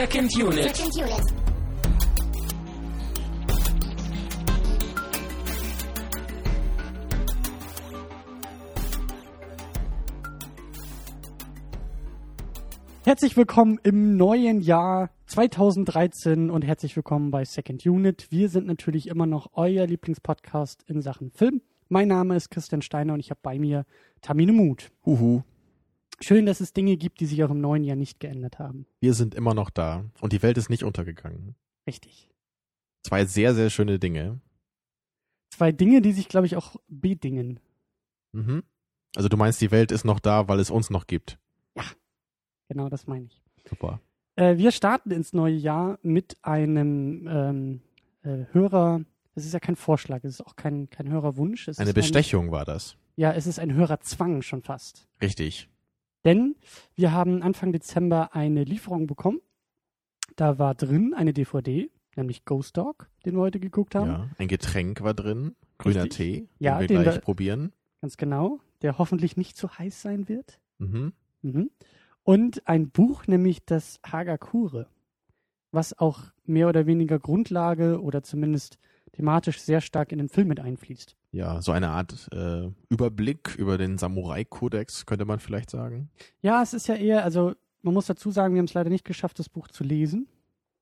Second Unit. Second unit. Herzlich willkommen im neuen Jahr 2013 und herzlich willkommen bei Second Unit. Wir sind natürlich immer noch euer Lieblingspodcast in Sachen Film. Mein Name ist Christian Steiner und ich habe bei mir Tamine Mut. Huhu, Schön, dass es Dinge gibt, die sich auch im neuen Jahr nicht geändert haben. wir sind immer noch da und die Welt ist nicht untergegangen. Richtig. Zwei sehr, sehr schöne Dinge. Zwei Dinge, die sich, glaube ich, auch bedingen. Mhm. Also du meinst, die Welt ist noch da, weil es uns noch gibt. Genau, das meine ich. Super. Äh, wir starten ins neue Jahr mit einem ähm, äh, Hörer. Es ist ja kein Vorschlag, es ist auch kein, kein Hörerwunsch. Es Eine Bestechung war das. Ein, ja, es ist ein Hörerzwang schon fast. Richtig. Denn wir haben Anfang Dezember eine Lieferung bekommen. Da war drin eine DVD, nämlich Ghost Dog, den wir heute geguckt haben. Ja. Ein Getränk war drin. Grüner Richtig. Tee, Ja, den wir den gleich wir- probieren. Ganz genau. Der hoffentlich nicht zu heiß sein wird. Mhm. Mhm. Und ein Buch, nämlich das Hagakure, was auch mehr oder weniger Grundlage oder zumindest thematisch sehr stark in den Film mit einfließt. Ja, so eine Art äh, Überblick über den Samurai-Kodex, könnte man vielleicht sagen. Ja, es ist ja eher, also man muss dazu sagen, wir haben es leider nicht geschafft, das Buch zu lesen.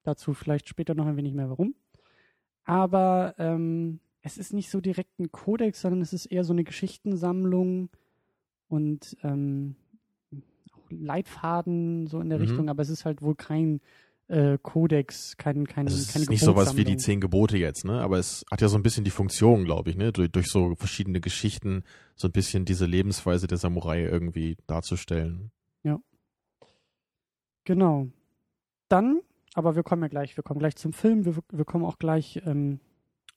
Dazu vielleicht später noch ein wenig mehr warum. Aber ähm, es ist nicht so direkt ein Kodex, sondern es ist eher so eine Geschichtensammlung und ähm, Leitfaden so in der Mhm. Richtung, aber es ist halt wohl kein äh, Kodex, kein, kein, Also es keine ist nicht sowas wie die zehn Gebote jetzt, ne? Aber es hat ja so ein bisschen die Funktion, glaube ich, ne? Durch, durch so verschiedene Geschichten so ein bisschen diese Lebensweise der Samurai irgendwie darzustellen. Genau. Dann, aber wir kommen ja gleich, wir kommen gleich zum Film, wir, wir kommen auch gleich ähm,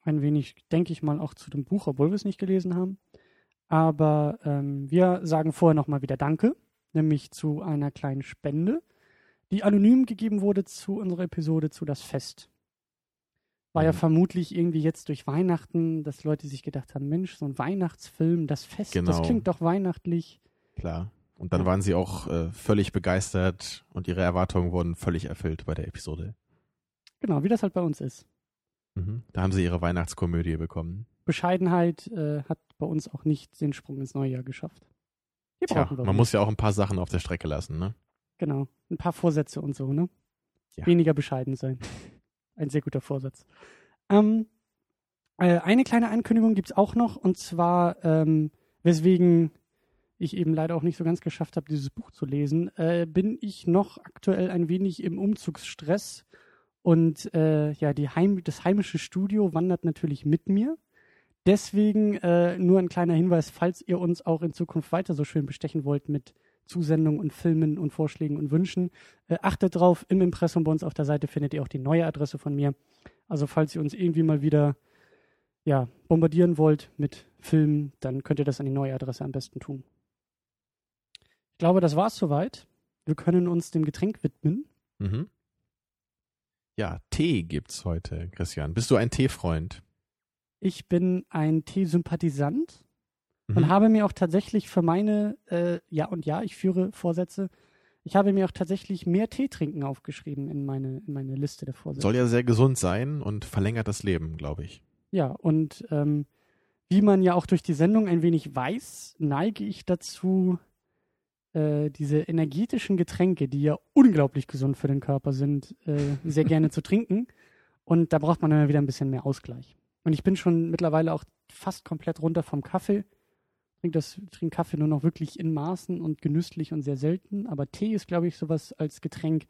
ein wenig, denke ich mal, auch zu dem Buch, obwohl wir es nicht gelesen haben. Aber ähm, wir sagen vorher nochmal wieder Danke, nämlich zu einer kleinen Spende, die anonym gegeben wurde zu unserer Episode zu Das Fest. War ja Mhm. vermutlich irgendwie jetzt durch Weihnachten, dass Leute sich gedacht haben, Mensch, so ein Weihnachtsfilm, das Fest, das Genau. klingt doch weihnachtlich. Klar. Und dann Ja. waren sie auch äh, völlig begeistert und ihre Erwartungen wurden völlig erfüllt bei der Episode. Genau, wie das halt bei uns ist. Mhm. Da haben sie ihre Weihnachtskomödie bekommen. Bescheidenheit äh, hat bei uns auch nicht den Sprung ins neue Jahr geschafft. Tja, man wohl. muss ja auch ein paar Sachen auf der Strecke lassen, ne? Genau. Ein paar Vorsätze und so, ne? Ja. Weniger bescheiden sein. Ein sehr guter Vorsatz. Ähm, äh, eine kleine Ankündigung gibt's auch noch, und zwar, ähm, weswegen ich eben leider auch nicht so ganz geschafft habe, dieses Buch zu lesen, äh, bin ich noch aktuell ein wenig im Umzugsstress. Und äh, ja, die Heim das heimische Studio wandert natürlich mit mir. Deswegen äh, nur ein kleiner Hinweis, falls ihr uns auch in Zukunft weiter so schön bestechen wollt mit Zusendungen und Filmen und Vorschlägen und Wünschen, äh, achtet drauf, im Impressum bei uns auf der Seite findet ihr auch die neue Adresse von mir. Also falls ihr uns irgendwie mal wieder ja, bombardieren wollt mit Filmen, dann könnt ihr das an die neue Adresse am besten tun. Ich glaube, das war's soweit. Wir können uns dem Getränk widmen. Mhm. Ja, Tee gibt's heute, Christian. Bist du ein Teefreund? Ich bin ein Teesympathisant und Mhm. habe mir auch tatsächlich für meine, äh, ja und ja, ich führe Vorsätze, ich habe mir auch tatsächlich mehr Tee trinken aufgeschrieben in meine, in meine Liste der Vorsätze. Soll ja sehr gesund sein und verlängert das Leben, glaube ich. Ja, und ähm, wie man ja auch durch die Sendung ein wenig weiß, neige ich dazu, äh, diese energetischen Getränke, die ja unglaublich gesund für den Körper sind, äh, sehr gerne zu trinken. Und da braucht man dann wieder ein bisschen mehr Ausgleich. Und ich bin schon mittlerweile auch fast komplett runter vom Kaffee. Trink das, trink Kaffee nur noch wirklich in Maßen und genüsslich und sehr selten. Aber Tee ist, glaube ich, sowas als Getränk,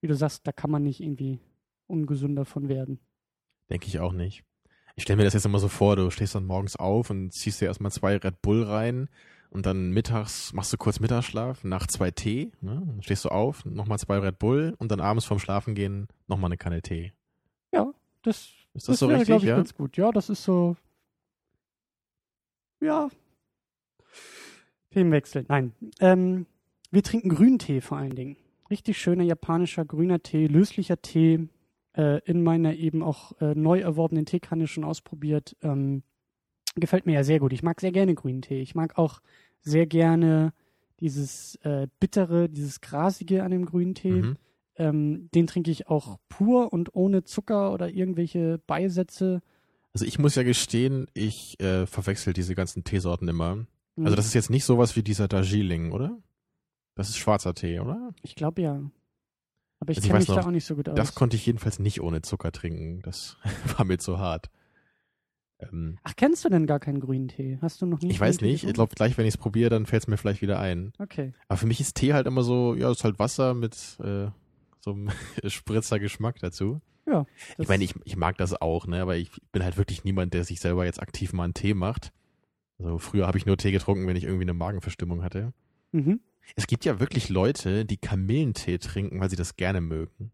wie du sagst, da kann man nicht irgendwie ungesünder von werden. Denke ich auch nicht. Ich stelle mir das jetzt immer so vor, du stehst dann morgens auf und ziehst dir erstmal zwei Red Bull rein und dann mittags machst du kurz Mittagsschlaf, nach zwei Tee, ne? Dann stehst du auf, nochmal zwei Red Bull und dann abends vorm Schlafengehen nochmal eine Kanne Tee. Ja, das Ist das, so wäre, richtig, glaube ich, ja? ganz gut. Ja, das ist so. Ja. Themenwechsel. Nein. Ähm, wir trinken Grüntee vor allen Dingen. Richtig schöner japanischer grüner Tee, löslicher Tee. Äh, in meiner eben auch äh, neu erworbenen Teekanne schon ausprobiert. Ähm, gefällt mir ja sehr gut. Ich mag sehr gerne grünen Tee. Ich mag auch sehr gerne dieses äh, bittere, dieses grasige an dem grünen Tee. Mhm. ähm, den trinke ich auch pur und ohne Zucker oder irgendwelche Beisätze. Also ich muss ja gestehen, ich äh, verwechsel diese ganzen Teesorten immer. Also das ist jetzt nicht sowas wie dieser Darjeeling, oder? Das ist schwarzer Tee, oder? Ich glaube ja. Aber ich Also kenne mich da noch, auch nicht so gut aus. Das konnte ich jedenfalls nicht ohne Zucker trinken. Das war mir zu hart. Ähm, Ach, kennst du denn gar keinen grünen Tee? Hast du noch nie ich weiß grünen Tee nicht. Ich glaube, gleich, wenn ich es probiere, dann fällt es mir vielleicht wieder ein. Okay. Aber für mich ist Tee halt immer so, ja, ist halt Wasser mit äh, so einem Spritzer Geschmack dazu. Das, Ich meine, ich, ich mag das auch, ne? Aber ich bin halt wirklich niemand, der sich selber jetzt aktiv mal einen Tee macht. Also früher habe ich nur Tee getrunken, wenn ich irgendwie eine Magenverstimmung hatte. Mhm. Es gibt ja wirklich Leute, die Kamillentee trinken, weil sie das gerne mögen.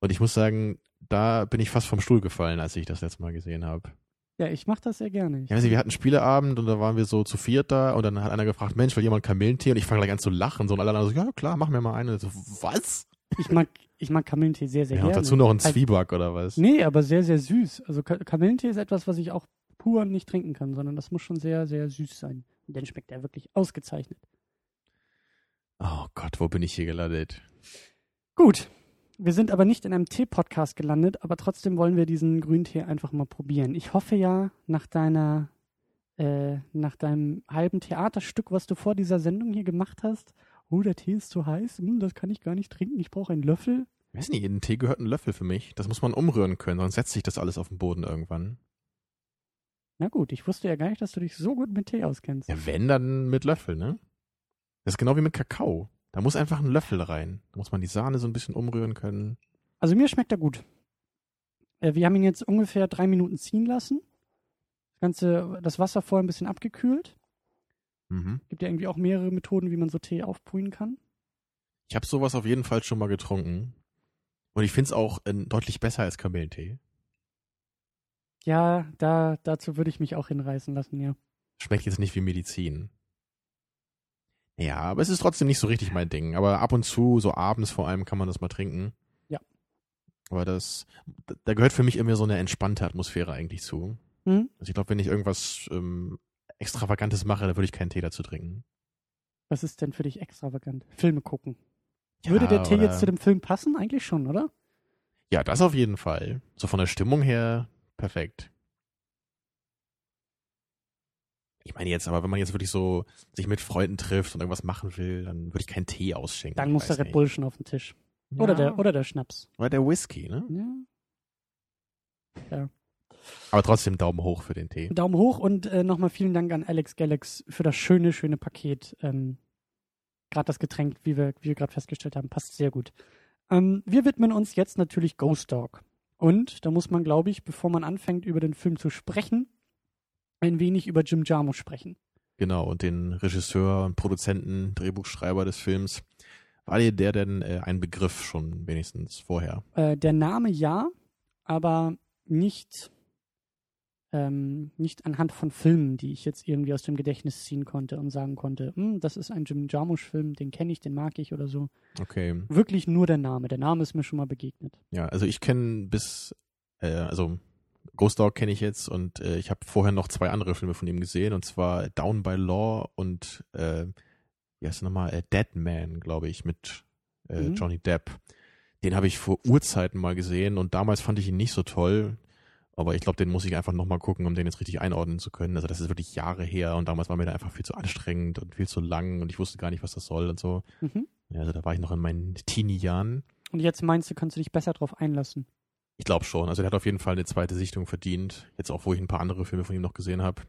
Und ich muss sagen, da bin ich fast vom Stuhl gefallen, als ich das letzte Mal gesehen habe. Ja, ich mache das sehr gerne. Ich Ich weiß nicht, wir hatten Spieleabend und da waren wir so zu viert da und dann hat einer gefragt, Mensch, will jemand Kamillentee? Und ich fange gleich an zu lachen. So, und alle anderen so, ja klar, mach mir mal einen. Und so, was? Ich mag, ich mag Kamillentee sehr, sehr Ja, und gerne. dazu noch ein Zwieback oder was? Nee, aber sehr, sehr süß. Also Ka- Kamillentee ist etwas, was ich auch pur nicht trinken kann, sondern das muss schon sehr, sehr süß sein. Und dann schmeckt er wirklich ausgezeichnet. Oh Gott, wo bin ich hier gelandet? Gut. Wir sind aber nicht in einem Tee-Podcast gelandet, aber trotzdem wollen wir diesen Grüntee einfach mal probieren. Ich hoffe ja, nach deiner, äh, nach deinem halben Theaterstück, was du vor dieser Sendung hier gemacht hast, oh, der Tee ist zu heiß, hm, das kann ich gar nicht trinken, ich brauche einen Löffel. Ich weiß nicht, in den Tee gehört ein Löffel für mich. Das muss man umrühren können, sonst setzt sich das alles auf den Boden irgendwann. Na gut, ich wusste ja gar nicht, dass du dich so gut mit Tee auskennst. Ja, wenn, dann mit Löffel, ne? Das ist genau wie mit Kakao. Da muss einfach ein Löffel rein. Da muss man die Sahne so ein bisschen umrühren können. Also mir schmeckt er gut. Äh, wir haben ihn jetzt ungefähr drei Minuten ziehen lassen. Das Ganze, das Wasser vorher ein bisschen abgekühlt. Mhm. Gibt ja irgendwie auch mehrere Methoden, wie man so Tee aufbrühen kann. Ich habe sowas auf jeden Fall schon mal getrunken. Und ich finde es auch äh, deutlich besser als Kamillentee. Ja, da, dazu würde ich mich auch hinreißen lassen, ja. Schmeckt jetzt nicht wie Medizin. Ja, aber es ist trotzdem nicht so richtig mein Ding. Aber ab und zu, so abends vor allem, kann man das mal trinken. Ja. Aber das, da gehört für mich immer so eine entspannte Atmosphäre eigentlich zu. Hm? Also ich glaube, wenn ich irgendwas ähm, Extravagantes mache, dann würde ich keinen Tee dazu trinken. Was ist denn für dich extravagant? Filme gucken. Würde der Tee jetzt zu dem Film passen? Eigentlich schon, oder? Ja, das auf jeden Fall. So von der Stimmung her perfekt. Ich meine jetzt, aber wenn man jetzt wirklich so sich mit Freunden trifft und irgendwas machen will, dann würde ich keinen Tee ausschenken. Dann muss der Red. Bull schon auf den Tisch. Oder, Ja. der, oder der Schnaps. Oder der Whisky, ne? Ja. Aber trotzdem Daumen hoch für den Tee. Daumen hoch und äh, nochmal vielen Dank an Alex Galax für das schöne, schöne Paket. Ähm, gerade das Getränk, wie wir, wie wir gerade festgestellt haben, passt sehr gut. Ähm, wir widmen uns jetzt natürlich Ghost Dog. Und da muss man, glaube ich, bevor man anfängt, über den Film zu sprechen, ein wenig über Jim Jarmusch sprechen. Genau, und den Regisseur und Produzenten, Drehbuchschreiber des Films. War dir der denn äh, ein Begriff schon wenigstens vorher? Äh, der Name ja, aber nicht, ähm, nicht anhand von Filmen, die ich jetzt irgendwie aus dem Gedächtnis ziehen konnte und sagen konnte, "Hm, das ist ein Jim Jarmusch-Film, den kenne ich, den mag ich oder so. Okay. Wirklich nur der Name. Der Name ist mir schon mal begegnet. Ja, also ich kenne bis, äh, also Ghost Dog kenne ich jetzt und äh, ich habe vorher noch zwei andere Filme von ihm gesehen und zwar Down by Law und äh, wie heißt nochmal? Äh, Dead Man, glaube ich, mit äh, Mhm. Johnny Depp. Den habe ich vor Urzeiten mal gesehen und damals fand ich ihn nicht so toll. Aber ich glaube, den muss ich einfach nochmal gucken, um den jetzt richtig einordnen zu können. Also das ist wirklich Jahre her und damals war mir der einfach viel zu anstrengend und viel zu lang und ich wusste gar nicht, was das soll und so. Mhm. Also da war ich noch in meinen Teenie-Jahren. Und jetzt meinst du, kannst du dich besser drauf einlassen? Ich glaube schon. Also der hat auf jeden Fall eine zweite Sichtung verdient. Jetzt auch, wo ich ein paar andere Filme von ihm noch gesehen habe.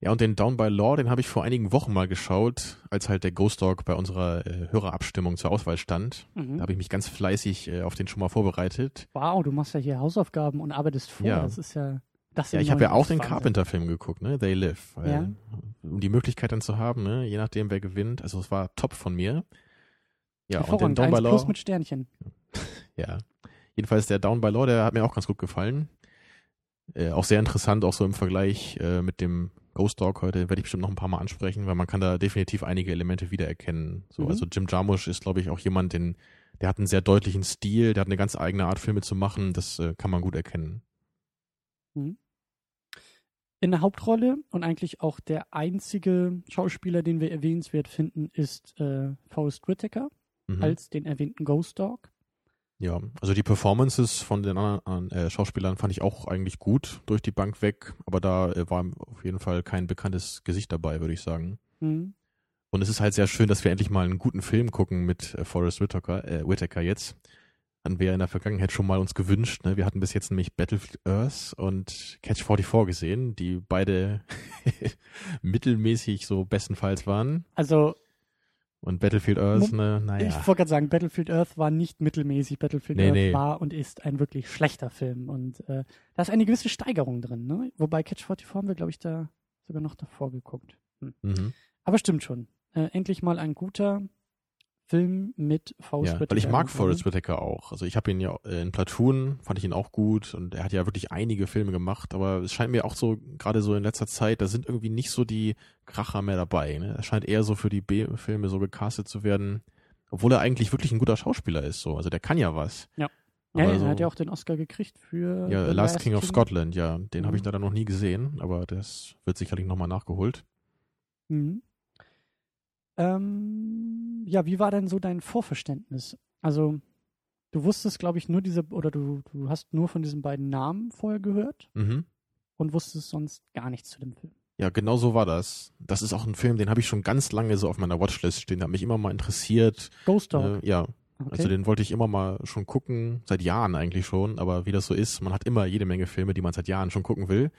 Ja, und den Down by Law, den habe ich vor einigen Wochen mal geschaut, als halt der Ghost Dog bei unserer äh, Hörerabstimmung zur Auswahl stand. Da Mhm. habe ich mich ganz fleißig äh, auf den schon mal vorbereitet. Wow, du machst ja hier Hausaufgaben und arbeitest vor. Ja. Das ist ja. Das Ja, ich habe ja auch den. Carpenter-Film geguckt, ne? They Live. Weil, Ja. Um die Möglichkeit dann zu haben, ne? Je nachdem, wer gewinnt. Also es war top von mir. Ja, und den. Down by Law. plus mit Sternchen. Ja. Jedenfalls der Down by Law, der hat mir auch ganz gut gefallen. Äh, auch sehr interessant, auch so im Vergleich äh, mit dem Ghost Dog heute, werde ich bestimmt noch ein paar Mal ansprechen, weil man kann da definitiv einige Elemente wiedererkennen. So, Mhm. also Jim Jarmusch ist, glaube ich, auch jemand, den, der hat einen sehr deutlichen Stil, der hat eine ganz eigene Art, Filme zu machen, das äh, kann man gut erkennen. In der Hauptrolle und eigentlich auch der einzige Schauspieler, den wir erwähnenswert finden, ist äh, Forrest Whitaker Mhm. als den erwähnten Ghost Dog. Ja, also die Performances von den anderen äh, Schauspielern fand ich auch eigentlich gut durch die Bank weg, aber da äh, war auf jeden Fall kein bekanntes Gesicht dabei, würde ich sagen. Mhm. Und es ist halt sehr schön, dass wir endlich mal einen guten Film gucken mit äh, Forrest Whitaker, äh, Whitaker jetzt. Hatten wir in der Vergangenheit schon mal uns gewünscht. Ne? Wir hatten bis jetzt nämlich Battlefield Earth und Catch 44 gesehen, die beide mittelmäßig so bestenfalls waren. Also Und Battlefield Earth, ne, naja. Ich wollte gerade sagen, Battlefield Earth war nicht mittelmäßig. Battlefield Nee, Earth nee. war und ist ein wirklich schlechter Film. Und äh, da ist eine gewisse Steigerung drin. Ne? Wobei Catch 44 haben wir, glaube ich, da sogar noch davor geguckt. Hm. Mhm. Aber stimmt schon. Äh, endlich mal ein guter Film mit Forrest Ja, Whitaker. weil ich mag Forrest. Whitaker auch. Also ich habe ihn ja in Platoon, fand ich ihn auch gut und er hat ja wirklich einige Filme gemacht, aber es scheint mir auch so, gerade so in letzter Zeit, da sind irgendwie nicht so die Kracher mehr dabei. Ne? Er scheint eher so für die B-Filme so gecastet zu werden, obwohl er eigentlich wirklich ein guter Schauspieler ist. So. Also der kann ja was. Ja, ja, er hat ja auch den Oscar gekriegt für Ja, The Last King of Scotland, ja, den habe ich Mhm. leider noch nie gesehen, aber das wird sicherlich nochmal nachgeholt. Mhm. Ähm, ja, wie war denn so dein Vorverständnis? Also, du wusstest, glaube ich, nur diese, oder du, du hast nur von diesen beiden Namen vorher gehört Mhm. und wusstest sonst gar nichts zu dem Film. Ja, genau so war das. Das ist auch ein Film, den habe ich schon ganz lange so auf meiner Watchlist stehen, der hat mich immer mal interessiert. Ghost Dog. Äh, ja, okay. Also den wollte ich immer mal schon gucken, seit Jahren eigentlich schon, aber wie das so ist, man hat immer jede Menge Filme, die man seit Jahren schon gucken will.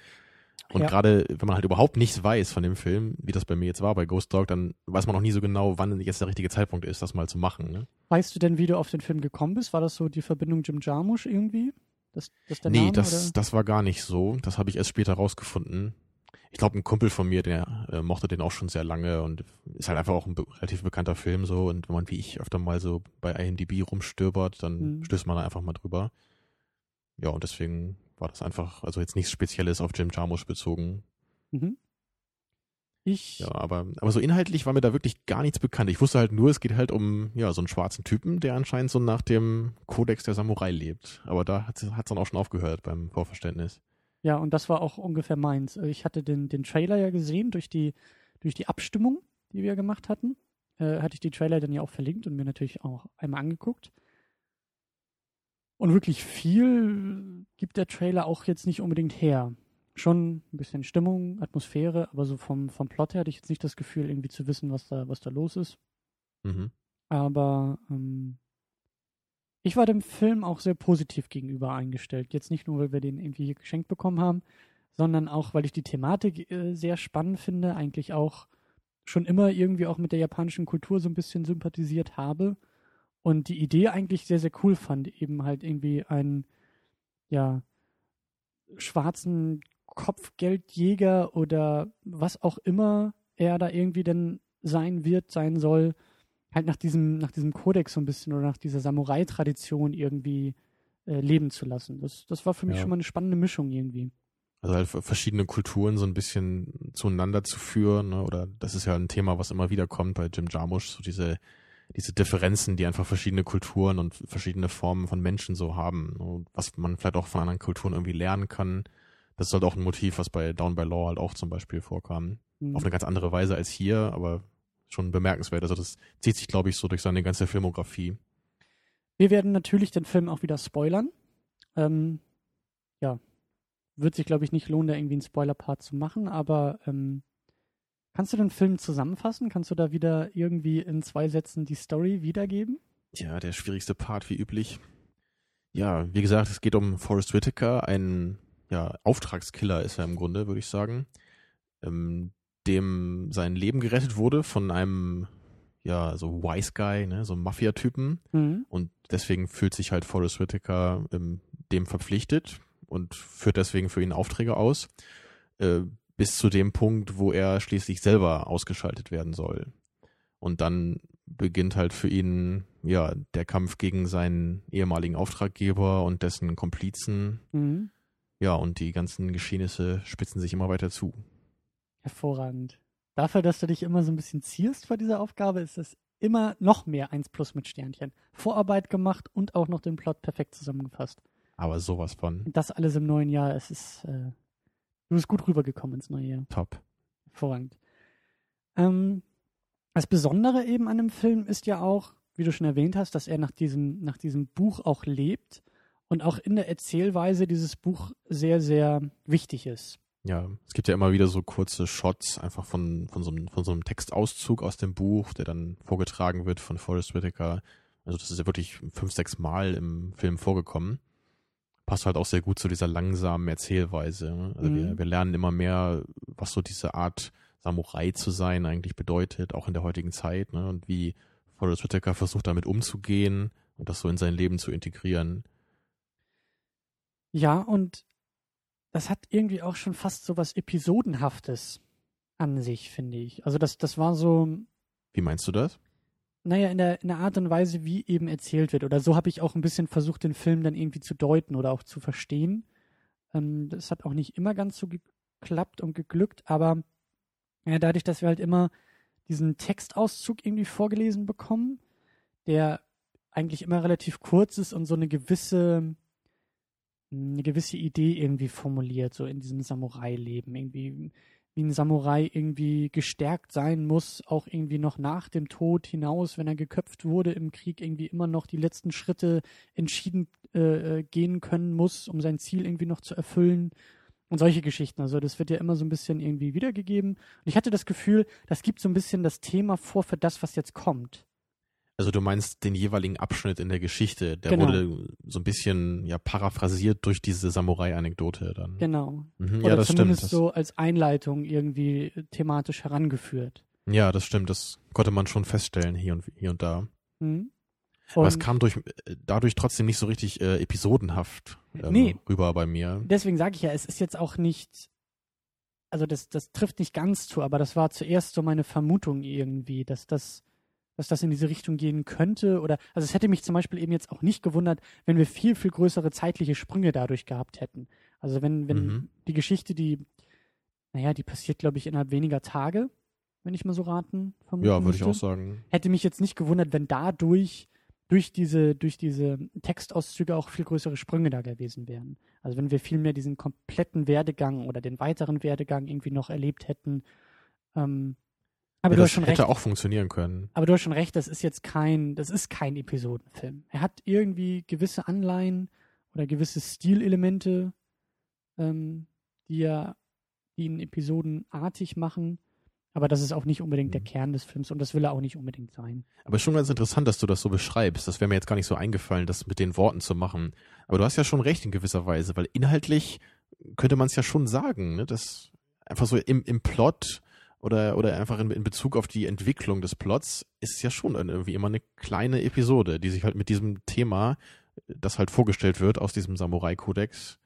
Und Ja. gerade wenn man halt überhaupt nichts weiß von dem Film, wie das bei mir jetzt war bei Ghost Dog, dann weiß man noch nie so genau, wann jetzt der richtige Zeitpunkt ist, das mal zu machen. Ne? weißt du denn, wie du auf den Film gekommen bist? War das so die Verbindung Jim Jarmusch irgendwie? Das, das der nee, Name, das, oder? das war gar nicht so. Das habe ich erst später rausgefunden. Ich glaube, ein Kumpel von mir, der äh, mochte den auch schon sehr lange und ist halt einfach auch ein be relativ bekannter Film so. Und wenn man wie ich öfter mal so bei IMDb rumstöbert, dann Mhm. stößt man da einfach mal drüber. Ja, und deswegen war das einfach, also jetzt nichts Spezielles auf Jim Jarmusch bezogen. Mhm. Ich, Ja, aber, aber so inhaltlich war mir da wirklich gar nichts bekannt. Ich wusste halt nur, es geht halt um ja so einen schwarzen Typen, der anscheinend so nach dem Kodex der Samurai lebt. Aber da hat es dann auch schon aufgehört beim Vorverständnis. ja, und das war auch ungefähr meins. Ich hatte den, den Trailer ja gesehen durch die, durch die Abstimmung, die wir gemacht hatten. Äh, hatte ich die Trailer dann ja auch verlinkt und mir natürlich auch einmal angeguckt. Und wirklich viel gibt der Trailer auch jetzt nicht unbedingt her. Schon ein bisschen Stimmung, Atmosphäre, aber so vom, vom Plot her hatte ich jetzt nicht das Gefühl, irgendwie zu wissen, was da, was da los ist. Mhm. Aber ähm, ich war dem Film auch sehr positiv gegenüber eingestellt. Jetzt nicht nur, weil wir den irgendwie hier geschenkt bekommen haben, sondern auch, weil ich die Thematik äh, sehr spannend finde, eigentlich auch schon immer irgendwie auch mit der japanischen Kultur so ein bisschen sympathisiert habe und die Idee eigentlich sehr, sehr cool fand, eben halt irgendwie einen, ja, schwarzen Kopfgeldjäger oder was auch immer er da irgendwie denn sein wird, sein soll, halt nach diesem, nach diesem Kodex so ein bisschen oder nach dieser Samurai-Tradition irgendwie äh, leben zu lassen. Das, das war für mich Ja. schon mal eine spannende Mischung irgendwie. Also halt verschiedene Kulturen so ein bisschen zueinander zu führen, ne? oder das ist ja ein Thema, was immer wieder kommt bei Jim Jarmusch, so diese, diese Differenzen, die einfach verschiedene Kulturen und verschiedene Formen von Menschen so haben, und was man vielleicht auch von anderen Kulturen irgendwie lernen kann. Das ist halt auch ein Motiv, was bei Down by Law halt auch zum Beispiel vorkam. Mhm. Auf eine ganz andere Weise als hier, aber schon bemerkenswert. Also das zieht sich, glaube ich, so durch seine ganze Filmografie. Wir werden natürlich den Film auch wieder spoilern. Ähm, ja, wird sich, glaube ich, nicht lohnen, da irgendwie einen Spoiler-Part zu machen, aber ähm, kannst du den Film zusammenfassen? Kannst du da wieder irgendwie in zwei Sätzen die Story wiedergeben? Ja, der schwierigste Part wie üblich. Ja, wie gesagt, es geht um Forrest Whitaker, ein ja, Auftragskiller ist er im Grunde, würde ich sagen, ähm, dem sein Leben gerettet wurde von einem ja so Wise Guy, ne, so einem Mafia-Typen Mhm. und deswegen fühlt sich halt Forrest Whitaker ähm, dem verpflichtet und führt deswegen für ihn Aufträge aus, äh, bis zu dem Punkt, wo er schließlich selber ausgeschaltet werden soll. Und dann beginnt halt für ihn ja der Kampf gegen seinen ehemaligen Auftraggeber und dessen Komplizen. Mhm. Ja, und die ganzen Geschehnisse spitzen sich immer weiter zu. Hervorragend. Dafür, dass du dich immer so ein bisschen zierst vor dieser Aufgabe, ist es immer noch mehr 1 plus mit Sternchen. Vorarbeit gemacht und auch noch den Plot perfekt zusammengefasst. Aber sowas von das alles im neuen Jahr. Es ist, äh, du bist gut rübergekommen ins neue Jahr. top. Hervorragend. Ähm, das Besondere eben an dem Film ist ja auch, wie du schon erwähnt hast, dass er nach diesem, nach diesem Buch auch lebt und auch in der Erzählweise dieses Buch sehr, sehr wichtig ist. Ja, es gibt ja immer wieder so kurze Shots einfach von, von, so, einem, von so einem Textauszug aus dem Buch, der dann vorgetragen wird von Forrest Whitaker. Also das ist ja wirklich fünf, sechs Mal im Film vorgekommen. Passt halt auch sehr gut zu dieser langsamen Erzählweise. Ne? Also mhm. wir, wir lernen immer mehr, was so diese Art Samurai zu sein eigentlich bedeutet, auch in der heutigen Zeit, ne? Und wie Forrest Whitaker versucht damit umzugehen und das so in sein Leben zu integrieren. Ja, und das hat irgendwie auch schon fast so was Episodenhaftes an sich, finde ich. Also das, das war so. Wie meinst du das? Naja, in der, in der Art und Weise, wie eben erzählt wird. Oder so habe ich auch ein bisschen versucht, den Film dann irgendwie zu deuten oder auch zu verstehen. Ähm, das hat auch nicht immer ganz so geklappt und geglückt, aber ja, dadurch, dass wir halt immer diesen Textauszug irgendwie vorgelesen bekommen, der eigentlich immer relativ kurz ist und so eine gewisse eine gewisse Idee irgendwie formuliert, so in diesem Samurai-Leben. Irgendwie, wie ein Samurai irgendwie gestärkt sein muss, auch irgendwie noch nach dem Tod hinaus, wenn er geköpft wurde im Krieg, irgendwie immer noch die letzten Schritte entschieden äh, äh gehen können muss, um sein Ziel irgendwie noch zu erfüllen. Und solche Geschichten. Also das wird ja immer so ein bisschen irgendwie wiedergegeben. Und ich hatte das Gefühl, das gibt so ein bisschen das Thema vor für das, was jetzt kommt. Also du meinst den jeweiligen Abschnitt in der Geschichte, der genau. wurde so ein bisschen ja paraphrasiert durch diese Samurai-Anekdote dann. Genau. Mhm, Oder ja, das zumindest stimmt. so als Einleitung irgendwie thematisch herangeführt. Ja, das stimmt. Das konnte man schon feststellen hier und hier und da. Mhm. Aber es kam durch, dadurch trotzdem nicht so richtig äh, episodenhaft ähm, nee, rüber bei mir. Deswegen sage ich ja, es ist jetzt auch nicht, also das, das trifft nicht ganz zu, aber das war zuerst so meine Vermutung irgendwie, dass das dass das in diese Richtung gehen könnte. Oder also es hätte mich zum Beispiel eben jetzt auch nicht gewundert, wenn wir viel, viel größere zeitliche Sprünge dadurch gehabt hätten. Also wenn, wenn mhm. die Geschichte, die, naja, die passiert, glaube ich, innerhalb weniger Tage, wenn ich mal so raten vermuten Ja, würde ich auch sagen. Hätte mich jetzt nicht gewundert, wenn dadurch durch diese, durch diese Textauszüge auch viel größere Sprünge da gewesen wären. Also wenn wir viel mehr diesen kompletten Werdegang oder den weiteren Werdegang irgendwie noch erlebt hätten, ähm, aber ja, du hast schon hätte recht. auch funktionieren können. Aber du hast schon recht, das ist jetzt kein, das ist kein Episodenfilm. Er hat irgendwie gewisse Anleihen oder gewisse Stilelemente, ähm, die ja die ihn episodenartig machen. Aber das ist auch nicht unbedingt der mhm. Kern des Films und das will er auch nicht unbedingt sein. Aber schon ganz interessant, dass du das so beschreibst. Das wäre mir jetzt gar nicht so eingefallen, das mit den Worten zu machen. Aber du hast ja schon recht in gewisser Weise, weil inhaltlich könnte man es ja schon sagen, ne? dass einfach so im, im Plot oder, oder einfach in, in Bezug auf die Entwicklung des Plots ist es ja schon irgendwie immer eine kleine Episode, die sich halt mit diesem Thema, das halt vorgestellt wird aus diesem Samurai-Kodex,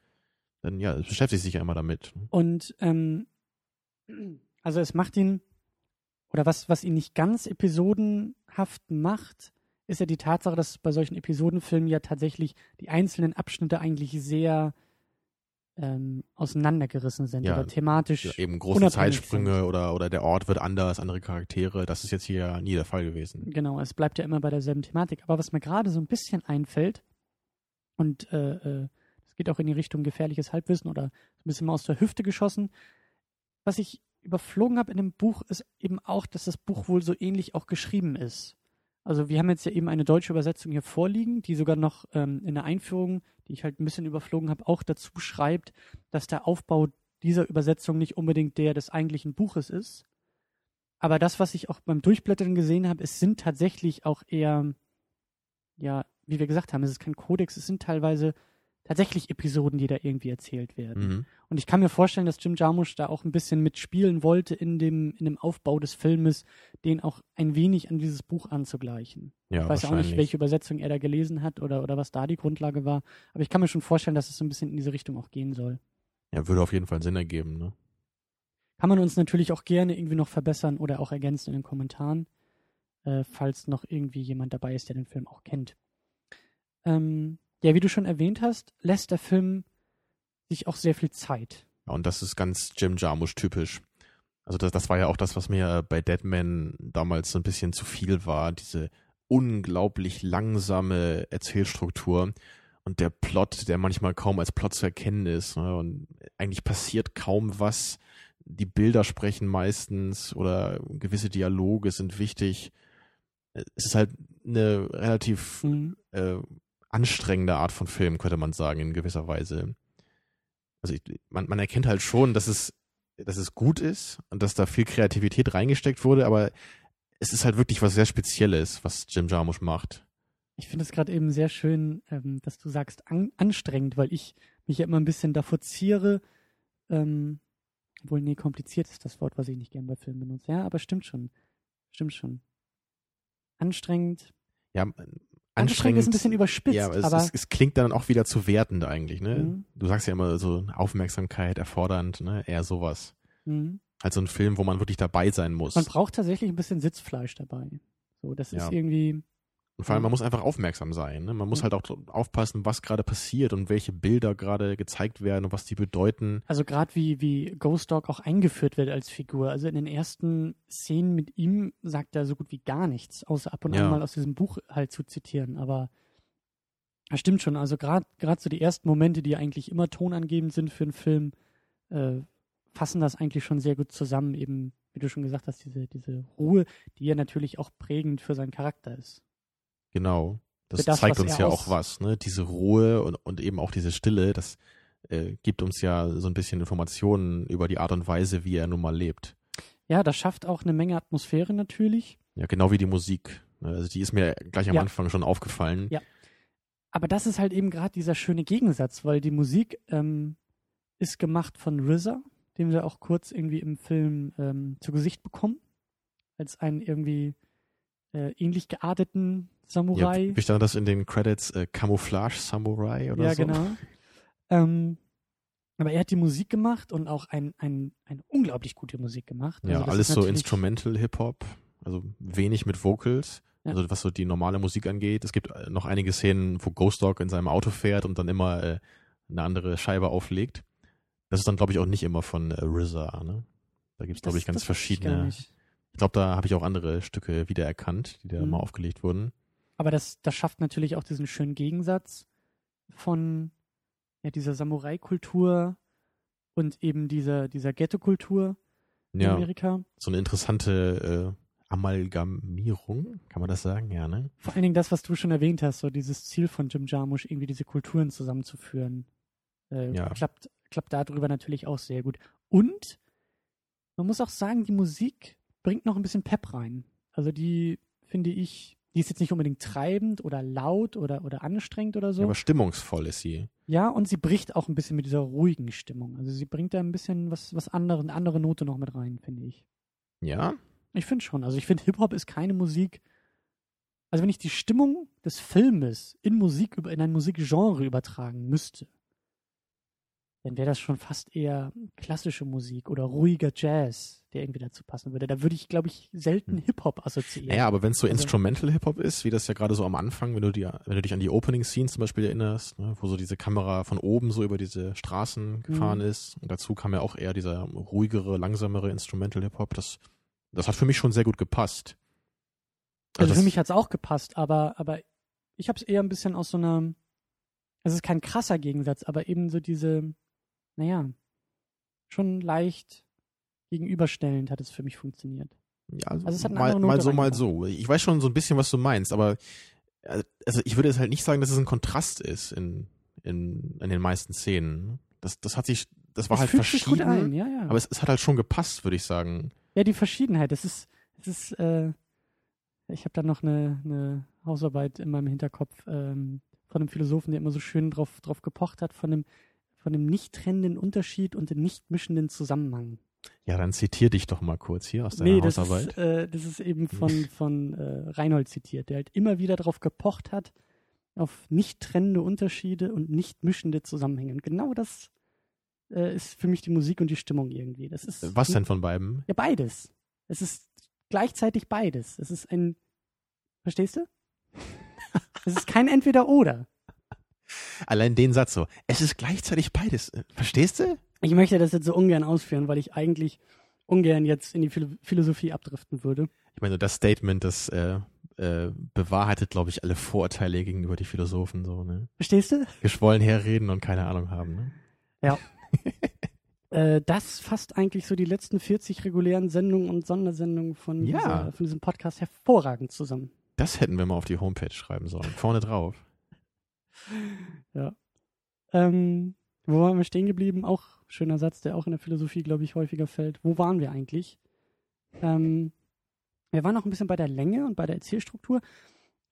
dann ja, es beschäftigt sich ja immer damit. Und ähm, also es macht ihn, oder was, was ihn nicht ganz episodenhaft macht, ist ja die Tatsache, dass bei solchen Episodenfilmen ja tatsächlich die einzelnen Abschnitte eigentlich sehr ähm, auseinandergerissen sind ja, oder thematisch. Ja, eben große Zeitsprünge sind. oder, oder der Ort wird anders, andere Charaktere. Das ist jetzt hier nie der Fall gewesen. Genau, es bleibt ja immer bei derselben Thematik. Aber was mir gerade so ein bisschen einfällt, und äh, äh, das geht auch in die Richtung gefährliches Halbwissen oder ein bisschen mal aus der Hüfte geschossen, was ich überflogen habe in dem Buch, ist eben auch, dass das Buch wohl so ähnlich auch geschrieben ist. Also wir haben jetzt ja eben eine deutsche Übersetzung hier vorliegen, die sogar noch ähm, in der Einführung, die ich halt ein bisschen überflogen habe, auch dazu schreibt, dass der Aufbau dieser Übersetzung nicht unbedingt der des eigentlichen Buches ist. Aber das, was ich auch beim Durchblättern gesehen habe, es sind tatsächlich auch eher, ja, wie wir gesagt haben, es ist kein Kodex, es sind teilweise tatsächlich Episoden, die da irgendwie erzählt werden. Mhm. Und ich kann mir vorstellen, dass Jim Jarmusch da auch ein bisschen mitspielen wollte in dem, in dem Aufbau des Filmes, den auch ein wenig an dieses Buch anzugleichen. Ja, ich weiß auch nicht, welche Übersetzung er da gelesen hat oder, oder was da die Grundlage war. Aber ich kann mir schon vorstellen, dass es so ein bisschen in diese Richtung auch gehen soll. Ja, würde auf jeden Fall Sinn ergeben, ne? Kann man uns natürlich auch gerne irgendwie noch verbessern oder auch ergänzen in den Kommentaren, äh, falls noch irgendwie jemand dabei ist, der den Film auch kennt. Ähm, ja, wie du schon erwähnt hast, lässt der Film sich auch sehr viel Zeit. Ja, und das ist ganz Jim Jarmusch typisch. Also das, das war ja auch das, was mir bei Deadman damals so ein bisschen zu viel war, diese unglaublich langsame Erzählstruktur und der Plot, der manchmal kaum als Plot zu erkennen ist. Ne? Und eigentlich passiert kaum was. Die Bilder sprechen meistens oder gewisse Dialoge sind wichtig. Es ist halt eine relativ Mhm. äh, anstrengende Art von Film, könnte man sagen, in gewisser Weise. Also ich, man, man erkennt halt schon, dass es, dass es gut ist und dass da viel Kreativität reingesteckt wurde, aber es ist halt wirklich was sehr Spezielles, was Jim Jarmusch macht. Ich finde es gerade eben sehr schön, ähm, dass du sagst an, anstrengend, weil ich mich ja immer ein bisschen davor ziere, ähm, obwohl, nee, kompliziert ist das Wort, was ich nicht gern bei Filmen benutze. Ja, aber stimmt schon. Stimmt schon. Anstrengend. Ja, Anstrengend ist ein bisschen überspitzt, ja, aber es, aber es, es klingt dann auch wieder zu wertend eigentlich, ne? Mhm. Du sagst ja immer so Aufmerksamkeit erfordernd, ne? Eher sowas. mhm. Halt so ein Film, wo man wirklich dabei sein muss. man braucht tatsächlich ein bisschen Sitzfleisch dabei. So, das Ja. ist irgendwie, Und vor allem, man muss einfach aufmerksam sein. Ne? Man muss Ja. halt auch aufpassen, was gerade passiert und welche Bilder gerade gezeigt werden und was die bedeuten. also gerade wie, wie Ghost Dog auch eingeführt wird als Figur. Also in den ersten Szenen mit ihm sagt er so gut wie gar nichts, außer ab und Ja. an mal aus diesem Buch halt zu zitieren. Aber das stimmt schon. Also gerade gerade so die ersten Momente, die eigentlich immer tonangebend sind für einen Film, äh, fassen das eigentlich schon sehr gut zusammen. Eben, wie du schon gesagt hast, diese, diese Ruhe, die ja natürlich auch prägend für seinen Charakter ist. Genau. Das, das, zeigt uns ja auch was. Ne? Diese Ruhe und, und eben auch diese Stille, das äh, gibt uns ja so ein bisschen Informationen über die Art und Weise, wie er nun mal lebt. Ja, das schafft auch eine Menge Atmosphäre natürlich. Ja, genau wie die Musik. Ne? Also die ist mir gleich am Ja. Anfang schon aufgefallen. Ja. Aber das ist halt eben gerade dieser schöne Gegensatz, weil die Musik ähm, ist gemacht von RZA, den wir auch kurz irgendwie im Film ähm, zu Gesicht bekommen, als einen irgendwie äh, ähnlich gearteten Ja, Samurai. wie stand das in den Credits? Äh, Camouflage Samurai oder Ja, so? genau. Ähm, aber er hat die Musik gemacht und auch ein, ein, eine unglaublich gute Musik gemacht. Ja, Also alles so Instrumental Hip-Hop, also wenig mit Vocals. Ja. Also was so die normale Musik angeht. Es gibt äh, noch einige Szenen, wo Ghost Dog in seinem Auto fährt und dann immer äh, eine andere Scheibe auflegt. Das ist dann, glaube ich, auch nicht immer von äh, RZA. Ne? Da gibt es, glaube ich, ganz ich verschiedene. nicht. Ich glaube, da habe ich auch andere Stücke wiedererkannt, die da Mhm. mal aufgelegt wurden. Aber das, das schafft natürlich auch diesen schönen Gegensatz von ja, dieser Samurai-Kultur und eben dieser, dieser Ghetto-Kultur in Ja, Amerika. so eine interessante äh, Amalgamierung, kann man das sagen? Ja, ne? Vor allen Dingen das, was du schon erwähnt hast, so dieses Ziel von Jim Jarmusch, irgendwie diese Kulturen zusammenzuführen. Äh, Ja. klappt, klappt darüber natürlich auch sehr gut. Und man muss auch sagen, die Musik bringt noch ein bisschen Pep rein. Also die, finde ich, die ist jetzt nicht unbedingt treibend oder laut oder, oder anstrengend oder so. Aber stimmungsvoll ist sie. Ja, und sie bricht auch ein bisschen mit dieser ruhigen Stimmung. Also sie bringt da ein bisschen was, was andere, eine andere Note noch mit rein, finde ich. Ja? Ich finde schon. Also ich finde, Hip-Hop ist keine Musik. Also wenn ich die Stimmung des Filmes in Musik, in ein Musikgenre übertragen müsste, dann wäre das schon fast eher klassische Musik oder ruhiger Jazz, der irgendwie dazu passen würde. Da würde ich, glaube ich, selten Hm. Hip-Hop assoziieren. Ja, aber wenn es so Also- Instrumental Hip-Hop ist, wie das ja gerade so am Anfang, wenn du, dir, wenn du dich an die Opening-Scenes zum Beispiel erinnerst, ne, wo so diese Kamera von oben so über diese Straßen gefahren Mhm. ist, und dazu kam ja auch eher dieser ruhigere, langsamere Instrumental Hip-Hop, das, das hat für mich schon sehr gut gepasst. Also das- für mich hat es auch gepasst, aber, aber ich habe es eher ein bisschen aus so einer, es ist kein krasser Gegensatz, aber eben so diese, naja, schon leicht gegenüberstellend hat es für mich funktioniert. Ja, also, Also es mal, mal so, mal so. Ich weiß schon so ein bisschen, was du meinst, aber äh, also ich würde jetzt halt nicht sagen, dass es ein Kontrast ist in, in, in den meisten Szenen. Das, das hat sich, das war es halt verschieden, ja, ja. aber es, es hat halt schon gepasst, würde ich sagen. ja, die Verschiedenheit, das ist, das ist, äh, ich habe da noch eine, eine Hausarbeit in meinem Hinterkopf ähm, von einem Philosophen, der immer so schön drauf, drauf gepocht hat, von dem, von dem nicht trennenden Unterschied und dem nicht mischenden Zusammenhang. Ja, dann zitier dich doch mal kurz hier aus deiner Nee, das Hausarbeit. ist, äh, das ist eben von, von äh, Reinhold zitiert, der halt immer wieder darauf gepocht hat, auf nicht trennende Unterschiede und nicht mischende Zusammenhänge. Und genau das äh, ist für mich die Musik und die Stimmung irgendwie. Das ist Was denn von beiden? Ja, beides. Es ist gleichzeitig beides. Es ist ein. Verstehst du? es ist kein Entweder-Oder. Allein den Satz so. Es ist gleichzeitig beides. Verstehst du? Ich möchte das jetzt so ungern ausführen, weil ich eigentlich ungern jetzt in die Philo Philosophie abdriften würde. Ich meine, das Statement, das äh, äh, bewahrheitet, glaube ich, alle Vorurteile gegenüber die Philosophen so, ne? Verstehst du? Geschwollen herreden und keine Ahnung haben, ne? Äh, das fasst eigentlich so die letzten 40 regulären Sendungen und Sondersendungen von, Ja. dieser, von diesem Podcast hervorragend zusammen. Das hätten wir mal auf die Homepage schreiben sollen. Vorne drauf. Ja. Ähm, wo waren wir stehen geblieben? Auch schöner Satz, der auch in der Philosophie, glaube ich, häufiger fällt. Wo waren wir eigentlich? Ähm, wir waren noch ein bisschen bei der Länge und bei der Erzählstruktur.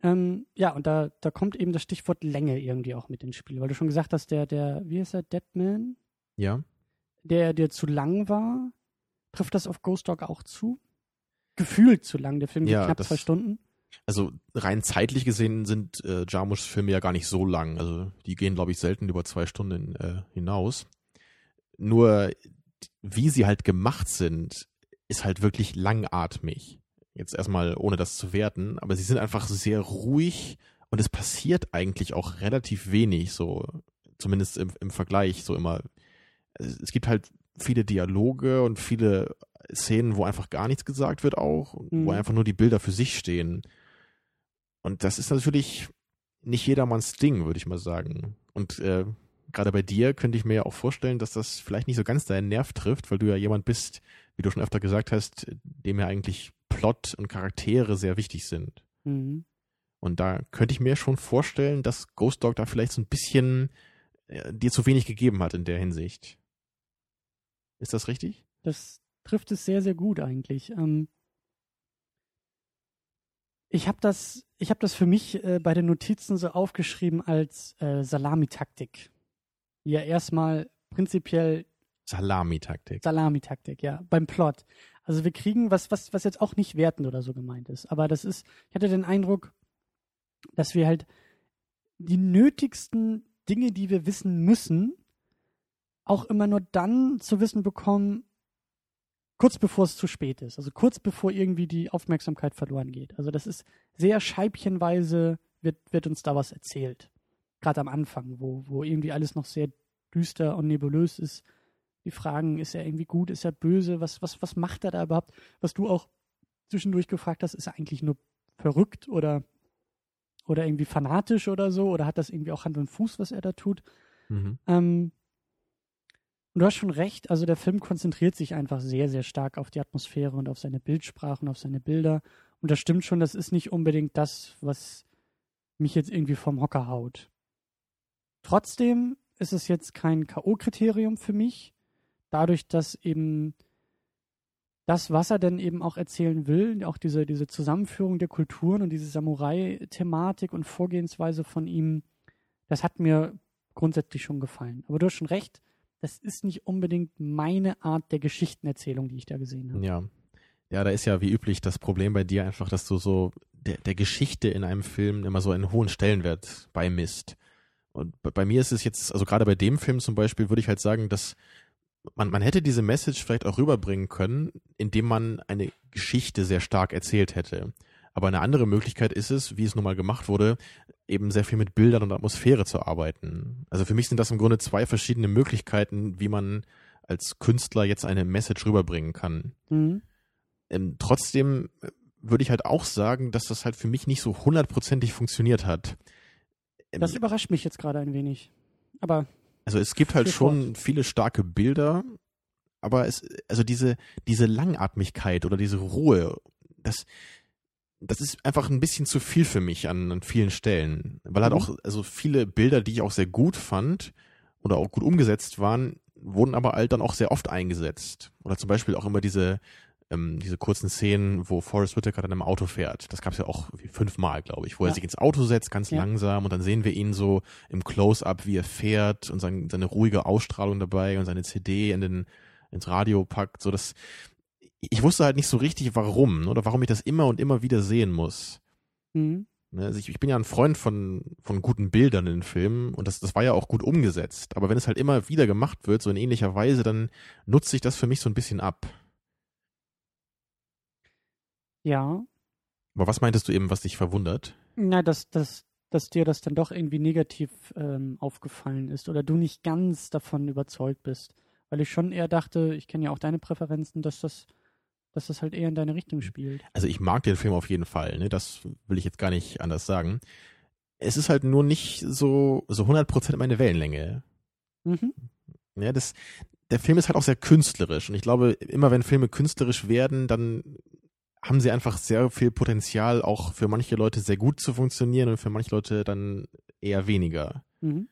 Ähm, ja, und da, da kommt eben das Stichwort Länge irgendwie auch mit ins Spiel, weil du schon gesagt hast, der, der, wie heißt er, Deadman? Ja. Der, der zu lang war. Trifft das auf Ghost Dog auch zu? Gefühlt zu lang, der Film Ja, knapp zwei Stunden. Also rein zeitlich gesehen sind äh, Jarmuschs Filme ja gar nicht so lang. Also die gehen, glaube ich, selten über zwei Stunden äh, hinaus. Nur wie sie halt gemacht sind, ist halt wirklich langatmig. Jetzt erstmal ohne das zu werten, aber sie sind einfach sehr ruhig und es passiert eigentlich auch relativ wenig, so zumindest im, im Vergleich so immer. Es, gibt halt viele Dialoge und viele Szenen, wo einfach gar nichts gesagt wird auch, Mhm. wo einfach nur die Bilder für sich stehen. Und das ist natürlich nicht jedermanns Ding, würde ich mal sagen. Und äh, gerade bei dir könnte ich mir ja auch vorstellen, dass das vielleicht nicht so ganz deinen Nerv trifft, weil du ja jemand bist, wie du schon öfter gesagt hast, dem ja eigentlich Plot und Charaktere sehr wichtig sind. Mhm. Und da könnte ich mir schon vorstellen, dass Ghost Dog da vielleicht so ein bisschen äh, dir zu wenig gegeben hat in der Hinsicht. Ist das richtig? Das trifft es sehr, sehr gut eigentlich. Ähm, ich habe das, ich habe das für mich äh, bei den Notizen so aufgeschrieben als äh, Salamitaktik. Ja, erstmal prinzipiell Salamitaktik. Salamitaktik, ja, beim Plot. Also wir kriegen was, was, was jetzt auch nicht wertend oder so gemeint ist. Aber das ist, ich hatte den Eindruck, dass wir halt die nötigsten Dinge, die wir wissen müssen, auch immer nur dann zu wissen bekommen, kurz bevor es zu spät ist. Also kurz bevor irgendwie die Aufmerksamkeit verloren geht. Also das ist sehr scheibchenweise wird, wird uns da was erzählt. Gerade am Anfang, wo, wo irgendwie alles noch sehr düster und nebulös ist. Die Fragen, ist er irgendwie gut, ist er böse, was, was, was macht er da überhaupt? Was du auch zwischendurch gefragt hast, ist er eigentlich nur verrückt oder, oder irgendwie fanatisch oder so? Oder hat das irgendwie auch Hand und Fuß, was er da tut? Mhm. Ähm, und du hast schon recht, also der Film konzentriert sich einfach sehr, sehr stark auf die Atmosphäre und auf seine Bildsprache und auf seine Bilder. Und das stimmt schon, das ist nicht unbedingt das, was mich jetzt irgendwie vom Hocker haut. Trotzdem ist es jetzt kein K.O.-Kriterium für mich, dadurch, dass eben das, was er denn eben auch erzählen will, auch diese, diese Zusammenführung der Kulturen und diese Samurai-Thematik und Vorgehensweise von ihm, das hat mir grundsätzlich schon gefallen. Aber du hast schon recht, das ist nicht unbedingt meine Art der Geschichtenerzählung, die ich da gesehen habe. Ja. Ja, da ist ja wie üblich das Problem bei dir einfach, dass du so der, der Geschichte in einem Film immer so einen hohen Stellenwert beimisst. Und bei, mir ist es jetzt, also gerade bei dem Film zum Beispiel, würde ich halt sagen, dass man, man hätte diese Message vielleicht auch rüberbringen können, indem man eine Geschichte sehr stark erzählt hätte. Aber eine andere Möglichkeit ist es, wie es nun mal gemacht wurde, eben sehr viel mit Bildern und Atmosphäre zu arbeiten. Also für mich sind das im Grunde zwei verschiedene Möglichkeiten, wie man als Künstler jetzt eine Message rüberbringen kann. Mhm. Ähm, trotzdem äh, würde ich halt auch sagen, dass das halt für mich nicht so hundertprozentig funktioniert hat. Ähm, Das überrascht mich jetzt gerade ein wenig. Aber also es gibt halt schon viele starke Bilder, aber es, also diese, diese Langatmigkeit oder diese Ruhe, das, das ist einfach ein bisschen zu viel für mich an, an vielen Stellen. Weil halt Mhm. auch, also viele Bilder, die ich auch sehr gut fand oder auch gut umgesetzt waren, wurden aber halt dann auch sehr oft eingesetzt. Oder zum Beispiel auch immer diese, ähm, diese kurzen Szenen, wo Forrest Whitaker dann im Auto fährt. Das gab es ja auch fünfmal, glaube ich, wo er Ja. sich ins Auto setzt, ganz Ja. langsam und dann sehen wir ihn so im Close-up, wie er fährt und sein, seine ruhige Ausstrahlung dabei und seine CD in den, ins Radio packt. So das, ich wusste halt nicht so richtig, warum oder warum ich das immer und immer wieder sehen muss. mhm. Ne, Also ich, ich bin ja ein Freund von, von guten Bildern in Filmen und das, das war ja auch gut umgesetzt. Aber wenn es halt immer wieder gemacht wird, so in ähnlicher Weise, dann nutzt sich das für mich so ein bisschen ab. ja, Aber was meintest du eben, was dich verwundert? na, dass, dass, dass dir das dann doch irgendwie negativ ähm, aufgefallen ist oder du nicht ganz davon überzeugt bist. Weil ich schon eher dachte, ich kenne ja auch deine Präferenzen, dass das, dass das halt eher in deine Richtung spielt. Also ich mag den Film auf jeden Fall, ne? das will ich jetzt gar nicht anders sagen. Es ist halt nur nicht so, so 100% meine Wellenlänge. Mhm. Ja, das, der Film ist halt auch sehr künstlerisch und ich glaube, immer wenn Filme künstlerisch werden, dann haben sie einfach sehr viel Potenzial, auch für manche Leute sehr gut zu funktionieren und für manche Leute dann eher weniger. Mhm.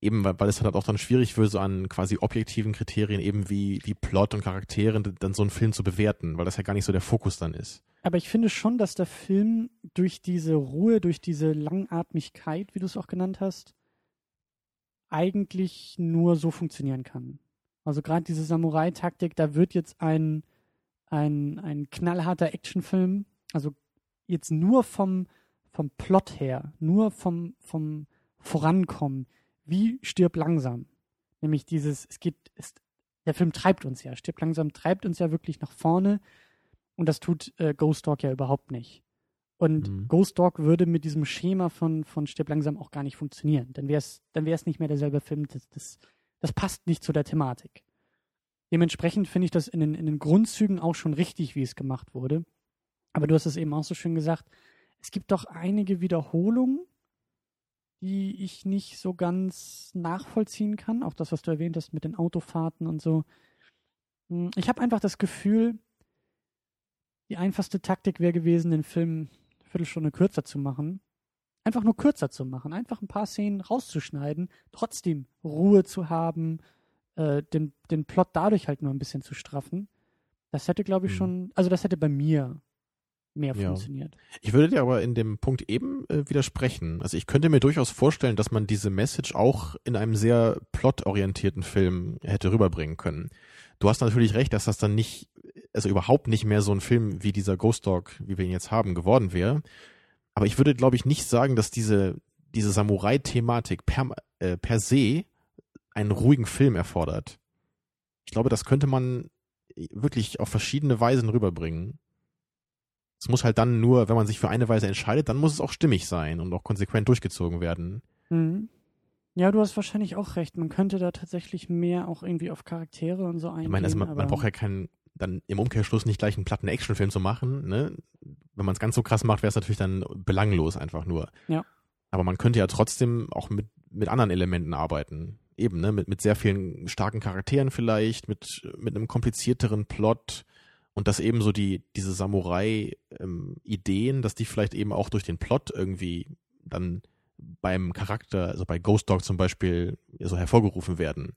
Eben weil, weil es halt auch dann schwierig wird, so an quasi objektiven Kriterien eben wie, wie Plot und Charakteren dann so einen Film zu bewerten, weil das ja gar nicht so der Fokus dann ist. Aber ich finde schon, dass der Film durch diese Ruhe, durch diese Langatmigkeit, wie du es auch genannt hast, eigentlich nur so funktionieren kann. Also gerade diese Samurai-Taktik, da wird jetzt ein, ein, ein knallharter Actionfilm, also jetzt nur vom, vom Plot her, nur vom, vom Vorankommen, wie stirb langsam. Nämlich dieses, es geht, es, der Film treibt uns ja, stirb langsam treibt uns ja wirklich nach vorne und das tut äh, Ghost Dog ja überhaupt nicht. Und Mhm. Ghost Dog würde mit diesem Schema von, von Stirb langsam auch gar nicht funktionieren. Dann wäre es dann wär's nicht mehr derselbe Film. Das, das, das passt nicht zu der Thematik. Dementsprechend finde ich das in den, in den Grundzügen auch schon richtig, wie es gemacht wurde. Aber du hast es eben auch so schön gesagt. Es gibt doch einige Wiederholungen, die ich nicht so ganz nachvollziehen kann. Auch das, was du erwähnt hast mit den Autofahrten und so. Hm, Ich habe einfach das Gefühl, die einfachste Taktik wäre gewesen, den Film eine Viertelstunde kürzer zu machen. Einfach nur kürzer zu machen. Einfach ein paar Szenen rauszuschneiden, trotzdem Ruhe zu haben, äh, den, den Plot dadurch halt nur ein bisschen zu straffen. Das hätte, glaube ich, Mhm. schon, also das hätte bei mir mehr Ja. funktioniert. Ich würde dir aber in dem Punkt eben äh, widersprechen. Also ich könnte mir durchaus vorstellen, dass man diese Message auch in einem sehr plotorientierten Film hätte rüberbringen können. Du hast natürlich recht, dass das dann nicht, also überhaupt nicht mehr so ein Film wie dieser Ghost Dog, wie wir ihn jetzt haben, geworden wäre. Aber ich würde, glaube ich, nicht sagen, dass diese, diese Samurai-Thematik per, äh, per se einen ruhigen Film erfordert. Ich glaube, das könnte man wirklich auf verschiedene Weisen rüberbringen. Es muss halt dann nur, wenn man sich für eine Weise entscheidet, dann muss es auch stimmig sein und auch konsequent durchgezogen werden. Mhm. Ja, du hast wahrscheinlich auch recht. Man könnte da tatsächlich mehr auch irgendwie auf Charaktere und so eingehen. Ich meine, also man, aber, man braucht ja keinen, dann im Umkehrschluss nicht gleich einen platten Actionfilm zu machen. Ne? Wenn man es ganz so krass macht, wäre es natürlich dann belanglos einfach nur. Ja. Aber man könnte ja trotzdem auch mit, mit anderen Elementen arbeiten. Eben, ne? mit, mit sehr vielen starken Charakteren vielleicht, mit, mit einem komplizierteren Plot und dass eben so die, diese Samurai-Ideen, dass die vielleicht eben auch durch den Plot irgendwie dann beim Charakter, also bei Ghost Dog zum Beispiel, so hervorgerufen werden.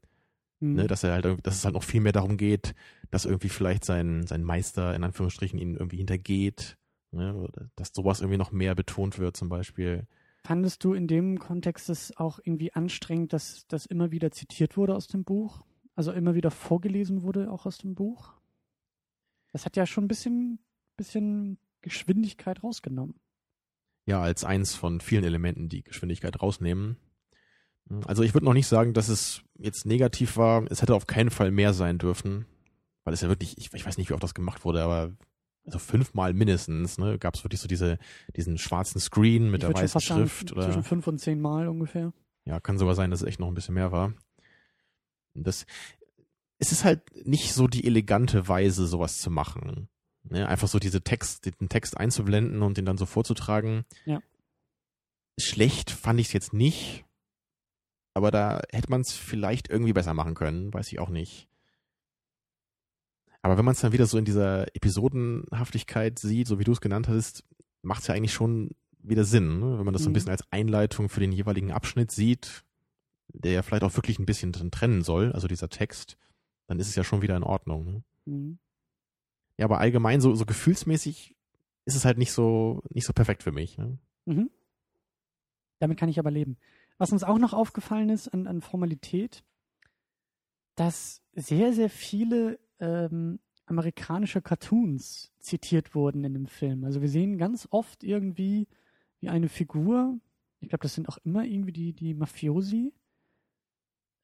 Mhm. Ne, dass er halt, dass es halt noch viel mehr darum geht, dass irgendwie vielleicht sein, sein Meister in Anführungsstrichen ihn irgendwie hintergeht. Ne, dass sowas irgendwie noch mehr betont wird zum Beispiel. Fandest du in dem Kontext es auch irgendwie anstrengend, dass das immer wieder zitiert wurde aus dem Buch? Also immer wieder vorgelesen wurde auch aus dem Buch? Das hat ja schon ein bisschen, bisschen Geschwindigkeit rausgenommen. Ja, als eins von vielen Elementen, die Geschwindigkeit rausnehmen. Also ich würde noch nicht sagen, dass es jetzt negativ war. Es hätte auf keinen Fall mehr sein dürfen, weil es ja wirklich, ich, ich weiß nicht, wie oft das gemacht wurde, aber also fünfmal mindestens, ne, gab es wirklich so diese, diesen schwarzen Screen mit Ich der weißen fast sagen, Schrift oder Zwischen fünf und zehn Mal ungefähr. Ja, kann sogar sein, dass es echt noch ein bisschen mehr war. Das, es ist halt nicht so die elegante Weise, sowas zu machen. Ne? Einfach so diese Text, den Text einzublenden und den dann so vorzutragen. Ja. Schlecht fand ich es jetzt nicht. Aber da hätte man es vielleicht irgendwie besser machen können, weiß ich auch nicht. Aber wenn man es dann wieder so in dieser Episodenhaftigkeit sieht, so wie du es genannt hast, macht es ja eigentlich schon wieder Sinn, ne? wenn man das so ein Mhm. bisschen als Einleitung für den jeweiligen Abschnitt sieht, der ja vielleicht auch wirklich ein bisschen trennen soll, also dieser Text, dann ist es ja schon wieder in Ordnung. Ne? Mhm. Ja, aber allgemein so, so gefühlsmäßig ist es halt nicht so nicht so perfekt für mich. Ne? Mhm. Damit kann ich aber leben. Was uns auch noch aufgefallen ist an, an Formalität, dass sehr, sehr viele ähm, amerikanische Cartoons zitiert wurden in dem Film. Also wir sehen ganz oft irgendwie wie eine Figur, ich glaube, das sind auch immer irgendwie die, die Mafiosi,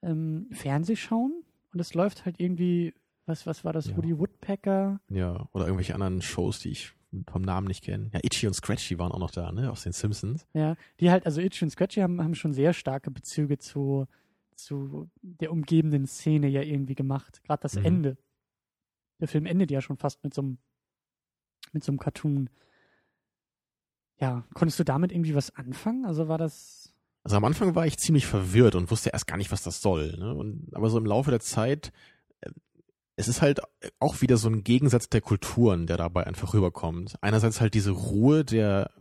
ähm, Fernseh schauen und es läuft halt irgendwie, was, was war das, Ja. Woody Woodpecker, Ja, oder irgendwelche anderen Shows, die ich vom Namen nicht kenne. Ja, Itchy und Scratchy waren auch noch da, ne, aus den Simpsons. Ja, die halt, also Itchy und Scratchy haben, haben schon sehr starke Bezüge zu, zu der umgebenden Szene ja irgendwie gemacht. Gerade das Mhm. Ende. Der Film endet ja schon fast mit so einem, mit so einem Cartoon. Ja, konntest du damit irgendwie was anfangen? Also war das. Also am Anfang war ich ziemlich verwirrt und wusste erst gar nicht, was das soll. Ne? Und, aber so im Laufe der Zeit, äh, es ist halt auch wieder so ein Gegensatz der Kulturen, der dabei einfach rüberkommt. Einerseits halt diese Ruhe der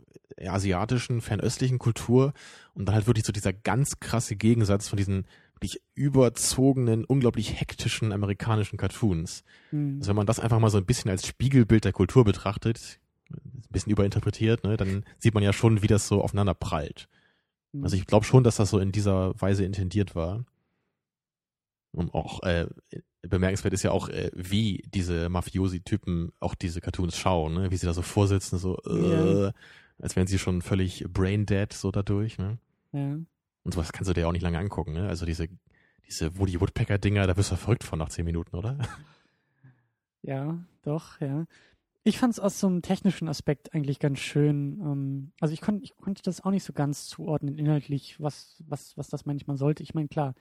asiatischen, fernöstlichen Kultur und dann halt wirklich so dieser ganz krasse Gegensatz von diesen wirklich überzogenen, unglaublich hektischen amerikanischen Cartoons. Mhm. Also wenn man das einfach mal so ein bisschen als Spiegelbild der Kultur betrachtet, ein bisschen überinterpretiert, ne, dann sieht man ja schon, wie das so aufeinander prallt. Mhm. Also ich glaube schon, dass das so in dieser Weise intendiert war. Und auch äh, bemerkenswert ist ja auch, äh, wie diese Mafiosi-Typen auch diese Cartoons schauen, ne? wie sie da so vorsitzen, so äh, ja. als wären sie schon völlig brain dead so dadurch. Ne? Ja. Und sowas kannst du dir auch nicht lange angucken. Ne? Also diese, diese Woody Woodpecker-Dinger, da wirst du verrückt von nach zehn Minuten, oder? Ja, doch, ja. Ich fand es aus so einem technischen Aspekt eigentlich ganz schön. Ähm, also ich, kon, ich konnte das auch nicht so ganz zuordnen inhaltlich, was, was, was das manchmal sollte. Ich meine, klar,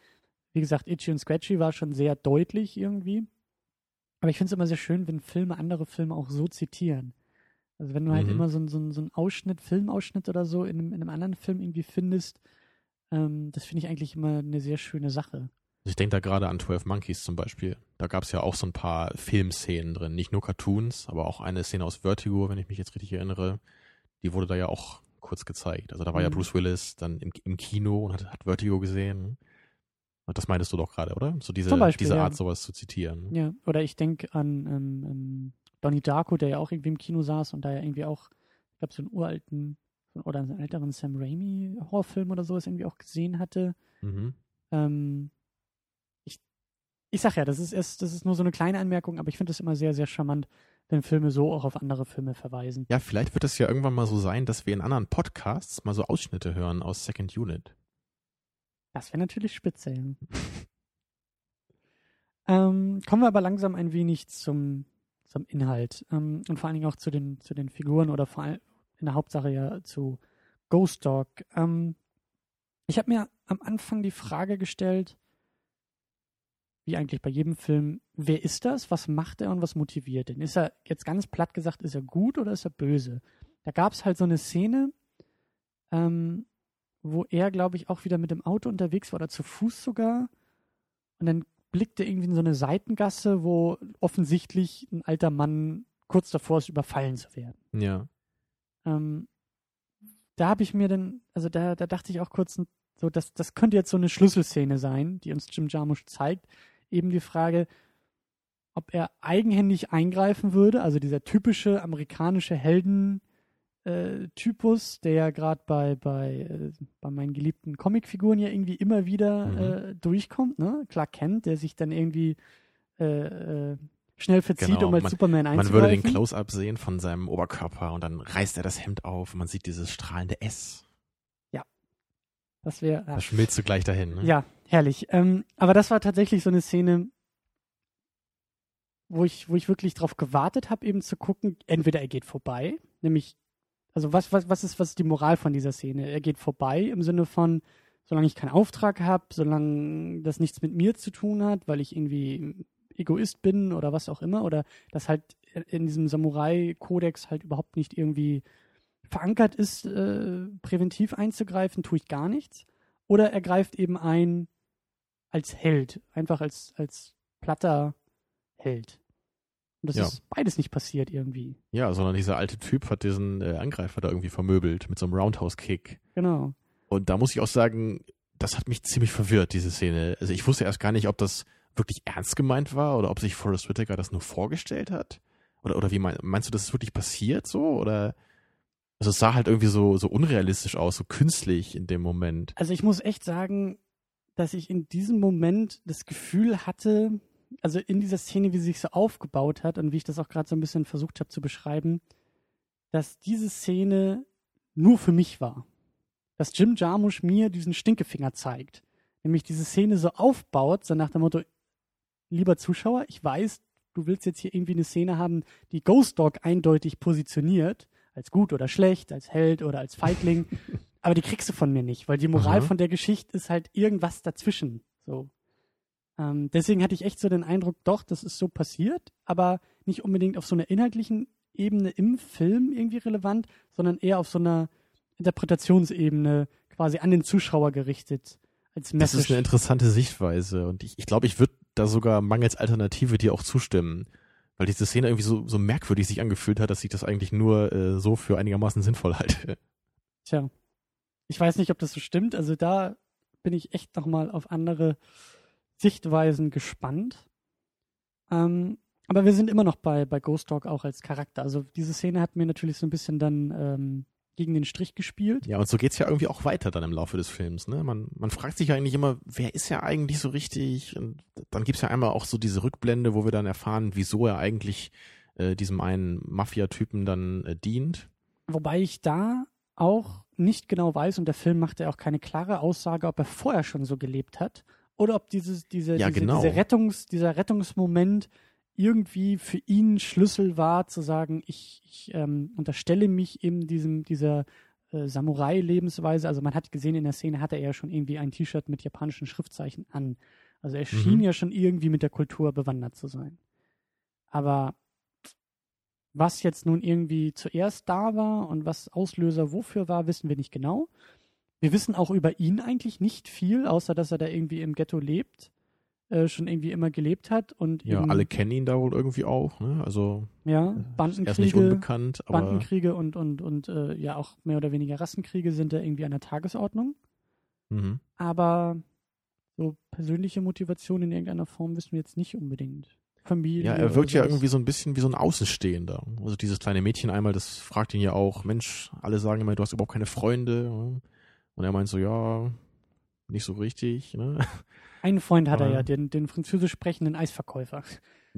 wie gesagt, Itchy und Scratchy war schon sehr deutlich irgendwie. Aber ich finde es immer sehr schön, wenn Filme andere Filme auch so zitieren. Also wenn du halt mhm. immer so, so, so einen Ausschnitt, Filmausschnitt oder so in einem, in einem anderen Film irgendwie findest, ähm, das finde ich eigentlich immer eine sehr schöne Sache. Ich denke da gerade an 12 Monkeys zum Beispiel. Da gab es ja auch so ein paar Filmszenen drin. Nicht nur Cartoons, aber auch eine Szene aus Vertigo, wenn ich mich jetzt richtig erinnere. Die wurde da ja auch kurz gezeigt. Also da war mhm. ja Bruce Willis dann im, im Kino und hat, hat Vertigo gesehen. Das meintest du doch gerade, oder? So diese, Beispiel, diese Art, ja. sowas zu zitieren. Ja, oder ich denke an ähm, ähm, Donnie Darko, der ja auch irgendwie im Kino saß und da ja irgendwie auch, ich glaube, so einen uralten oder einen älteren Sam Raimi Horrorfilm oder sowas irgendwie auch gesehen hatte. Mhm. Ähm, ich sag ja, das ist erst, das ist nur so eine kleine Anmerkung, aber ich finde es immer sehr, sehr charmant, wenn Filme so auch auf andere Filme verweisen. Ja, vielleicht wird es ja irgendwann mal so sein, dass wir in anderen Podcasts mal so Ausschnitte hören aus Second Unit. Das wäre natürlich spitze, ähm, kommen wir aber langsam ein wenig zum, zum Inhalt ähm, und vor allen Dingen auch zu den, zu den Figuren oder vor allem in der Hauptsache ja zu Ghost Dog. Ähm, ich habe mir am Anfang die Frage gestellt, wie eigentlich bei jedem Film, wer ist das, was macht er und was motiviert ihn? Ist er, jetzt ganz platt gesagt, ist er gut oder ist er böse? Da gab es halt so eine Szene, ähm, wo er, glaube ich, auch wieder mit dem Auto unterwegs war oder zu Fuß sogar. Und dann blickte irgendwie in so eine Seitengasse, wo offensichtlich ein alter Mann kurz davor ist, überfallen zu werden. Ja. Ähm, da habe ich mir dann, also da, da dachte ich auch kurz, so, das, das könnte jetzt so eine Schlüsselszene sein, die uns Jim Jarmusch zeigt. Eben die Frage, ob er eigenhändig eingreifen würde, also dieser typische amerikanische Helden, äh, der ja gerade bei, bei, äh, bei meinen geliebten Comicfiguren ja irgendwie immer wieder mhm. äh, durchkommt, ne? Clark Kent, der sich dann irgendwie äh, äh, schnell verzieht, genau. um als man, Superman einzugreifen. Man würde den Close-Up sehen von seinem Oberkörper und dann reißt er das Hemd auf und man sieht dieses strahlende S. Das wäre. Ja. Das schmilzt du gleich dahin, ne? Ja, herrlich. Ähm, aber das war tatsächlich so eine Szene, wo ich, wo ich wirklich darauf gewartet habe, eben zu gucken, entweder er geht vorbei, nämlich also was, was, was, ist, was ist die Moral von dieser Szene? Er geht vorbei im Sinne von, solange ich keinen Auftrag habe, solange das nichts mit mir zu tun hat, weil ich irgendwie Egoist bin oder was auch immer, oder das halt in diesem Samurai-Kodex halt überhaupt nicht irgendwie verankert ist, äh, präventiv einzugreifen, tue ich gar nichts. Oder er greift eben ein als Held, einfach als, als platter Held. Und das ja. ist beides nicht passiert irgendwie. Ja, sondern dieser alte Typ hat diesen äh, Angreifer da irgendwie vermöbelt mit so einem Roundhouse-Kick. Genau. Und da muss ich auch sagen, das hat mich ziemlich verwirrt, diese Szene. Also ich wusste erst gar nicht, ob das wirklich ernst gemeint war oder ob sich Forrest Whitaker das nur vorgestellt hat. Oder, oder wie mein, meinst du, das ist wirklich passiert so? Oder also es sah halt irgendwie so, so unrealistisch aus, so künstlich in dem Moment. Also ich muss echt sagen, dass ich in diesem Moment das Gefühl hatte, also in dieser Szene, wie sie sich so aufgebaut hat und wie ich das auch gerade so ein bisschen versucht habe zu beschreiben, dass diese Szene nur für mich war. Dass Jim Jarmusch mir diesen Stinkefinger zeigt. Nämlich diese Szene so aufbaut, so nach dem Motto, lieber Zuschauer, ich weiß, du willst jetzt hier irgendwie eine Szene haben, die Ghost Dog eindeutig positioniert, als gut oder schlecht, als Held oder als Feigling, aber die kriegst du von mir nicht, weil die Moral Aha. von der Geschichte ist halt irgendwas dazwischen. So. Ähm, deswegen hatte ich echt so den Eindruck, doch, das ist so passiert, aber nicht unbedingt auf so einer inhaltlichen Ebene im Film irgendwie relevant, sondern eher auf so einer Interpretationsebene quasi an den Zuschauer gerichtet. Als Message. Das ist eine interessante Sichtweise und ich, ich glaube, ich würde da sogar mangels Alternative dir auch zustimmen. Weil diese Szene irgendwie so, so merkwürdig sich angefühlt hat, dass ich das eigentlich nur äh, so für einigermaßen sinnvoll halte. Tja. Ich weiß nicht, ob das so stimmt. Also da bin ich echt nochmal auf andere Sichtweisen gespannt. Ähm, aber wir sind immer noch bei, bei Ghost Dog auch als Charakter. Also diese Szene hat mir natürlich so ein bisschen dann ähm, gegen den Strich gespielt. Ja, und so geht's ja irgendwie auch weiter dann im Laufe des Films. Ne? Man, man fragt sich ja eigentlich immer, wer ist ja eigentlich so richtig? Und dann gibt's ja einmal auch so diese Rückblende, wo wir dann erfahren, wieso er eigentlich äh, diesem einen Mafia-Typen dann äh, dient. Wobei ich da auch nicht genau weiß, und der Film macht ja auch keine klare Aussage, ob er vorher schon so gelebt hat oder ob dieses, diese, Ja, diese, genau. diese Rettungs, dieser Rettungsmoment irgendwie für ihn Schlüssel war, zu sagen, ich, ich ähm, unterstelle mich eben diesem, dieser äh, Samurai-Lebensweise. Also man hat gesehen, in der Szene hatte er ja schon irgendwie ein T-Shirt mit japanischen Schriftzeichen an. Also er schien Mhm. ja schon irgendwie mit der Kultur bewandert zu sein. Aber was jetzt nun irgendwie zuerst da war und was Auslöser wofür war, wissen wir nicht genau. Wir wissen auch über ihn eigentlich nicht viel, außer dass er da irgendwie im Ghetto lebt, äh, schon irgendwie immer gelebt hat und Ja, eben, alle kennen ihn da wohl irgendwie auch. Ne? Also ja, er ist nicht Bandenkriege, unbekannt, aber Bandenkriege und und und äh, ja auch mehr oder weniger Rassenkriege sind da irgendwie an der Tagesordnung. mhm. Aber so persönliche Motivation in irgendeiner Form wissen wir jetzt nicht unbedingt. Familie. Ja, er wirkt ja sowas. irgendwie so ein bisschen wie so ein Außenstehender. Also dieses kleine Mädchen einmal, das fragt ihn ja auch, Mensch, alle sagen immer, du hast überhaupt keine Freunde. ne? Und er meint so, ja, nicht so richtig. Ne? Einen Freund hat er Aber- ja, den, den französisch sprechenden Eisverkäufer.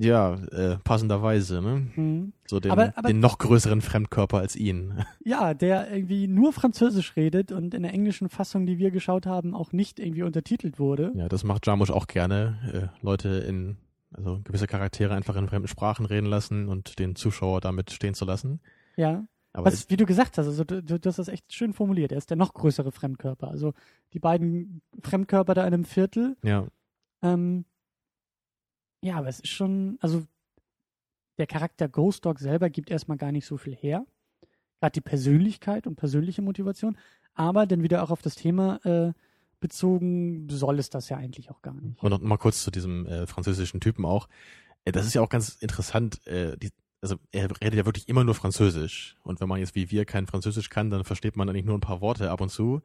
Ja, äh, passenderweise, ne? Mhm. So den, Aber- aber- den noch größeren Fremdkörper als ihn. Ja, der irgendwie nur Französisch redet und in der englischen Fassung, die wir geschaut haben, auch nicht irgendwie untertitelt wurde. Ja, das macht Jarmusch auch gerne. Äh, Leute in, also gewisse Charaktere einfach in fremden Sprachen reden lassen und den Zuschauer damit stehen zu lassen. Ja. Aber Was, wie du gesagt hast, also du, du, hast das echt schön formuliert. Er ist der noch größere Fremdkörper. Also die beiden Fremdkörper da in einem Viertel. ja, Ähm, ja, aber es ist schon, also der Charakter Ghost Dog selber gibt erstmal gar nicht so viel her. Gerade die Persönlichkeit und persönliche Motivation. Aber dann wieder auch auf das Thema äh, bezogen soll es das ja eigentlich auch gar nicht. Und noch mal kurz zu diesem äh, französischen Typen auch. Äh, das ist ja auch ganz interessant. Äh, die, also er redet ja wirklich immer nur Französisch. Und wenn man jetzt wie wir kein Französisch kann, dann versteht man eigentlich nur ein paar Worte ab und zu.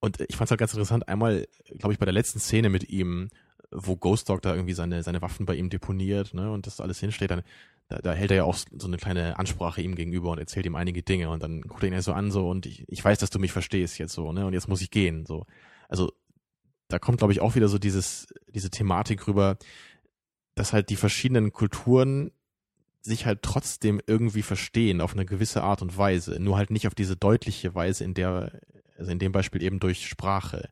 Und ich fand es halt ganz interessant, einmal, glaube ich, bei der letzten Szene mit ihm, wo Ghost Dog da irgendwie seine, seine Waffen bei ihm deponiert, ne, und das alles hinsteht, dann, da, da hält er ja auch so eine kleine Ansprache ihm gegenüber und erzählt ihm einige Dinge und dann guckt er ihn ja so an, so, und ich, ich weiß, dass du mich verstehst jetzt so, ne, und jetzt muss ich gehen, so. Also, da kommt, glaube ich, auch wieder so dieses, diese Thematik rüber, dass halt die verschiedenen Kulturen sich halt trotzdem irgendwie verstehen auf eine gewisse Art und Weise, nur halt nicht auf diese deutliche Weise, in der, also in dem Beispiel eben durch Sprache.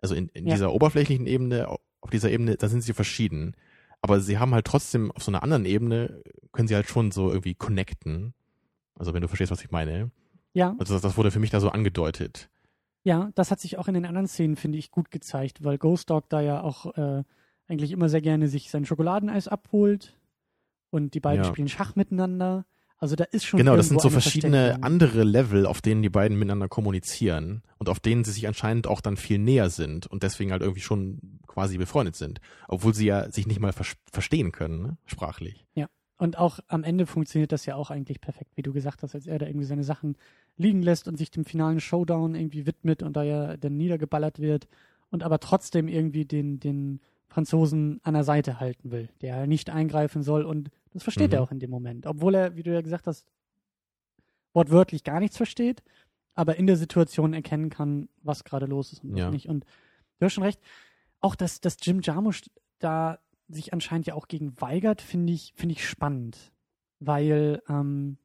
Also in, in Ja. dieser oberflächlichen Ebene, auf dieser Ebene, da sind sie verschieden. Aber sie haben halt trotzdem auf so einer anderen Ebene, können sie halt schon so irgendwie connecten. Also wenn du verstehst, was ich meine. Ja, Also das, das wurde für mich da so angedeutet. ja, das hat sich auch in den anderen Szenen, finde ich, gut gezeigt, weil Ghost Dog da ja auch äh, eigentlich immer sehr gerne sich sein Schokoladeneis abholt und die beiden Ja. spielen Schach miteinander. Also da ist schon Genau, das sind so verschiedene andere Level, auf denen die beiden miteinander kommunizieren und auf denen sie sich anscheinend auch dann viel näher sind und deswegen halt irgendwie schon quasi befreundet sind, obwohl sie ja sich nicht mal vers verstehen können, ne? sprachlich. Und auch am Ende funktioniert das ja auch eigentlich perfekt, wie du gesagt hast, als er da irgendwie seine Sachen liegen lässt und sich dem finalen Showdown irgendwie widmet und da ja dann niedergeballert wird und aber trotzdem irgendwie den, den Franzosen an der Seite halten will, der nicht eingreifen soll und das versteht Mhm. er auch in dem Moment. Obwohl er, wie du ja gesagt hast, wortwörtlich gar nichts versteht, aber in der Situation erkennen kann, was gerade los ist und was Ja. nicht. Und du hast schon recht, auch dass, dass Jim Jarmusch da sich anscheinend ja auch gegen weigert, finde ich, finde ich spannend. Weil ähm,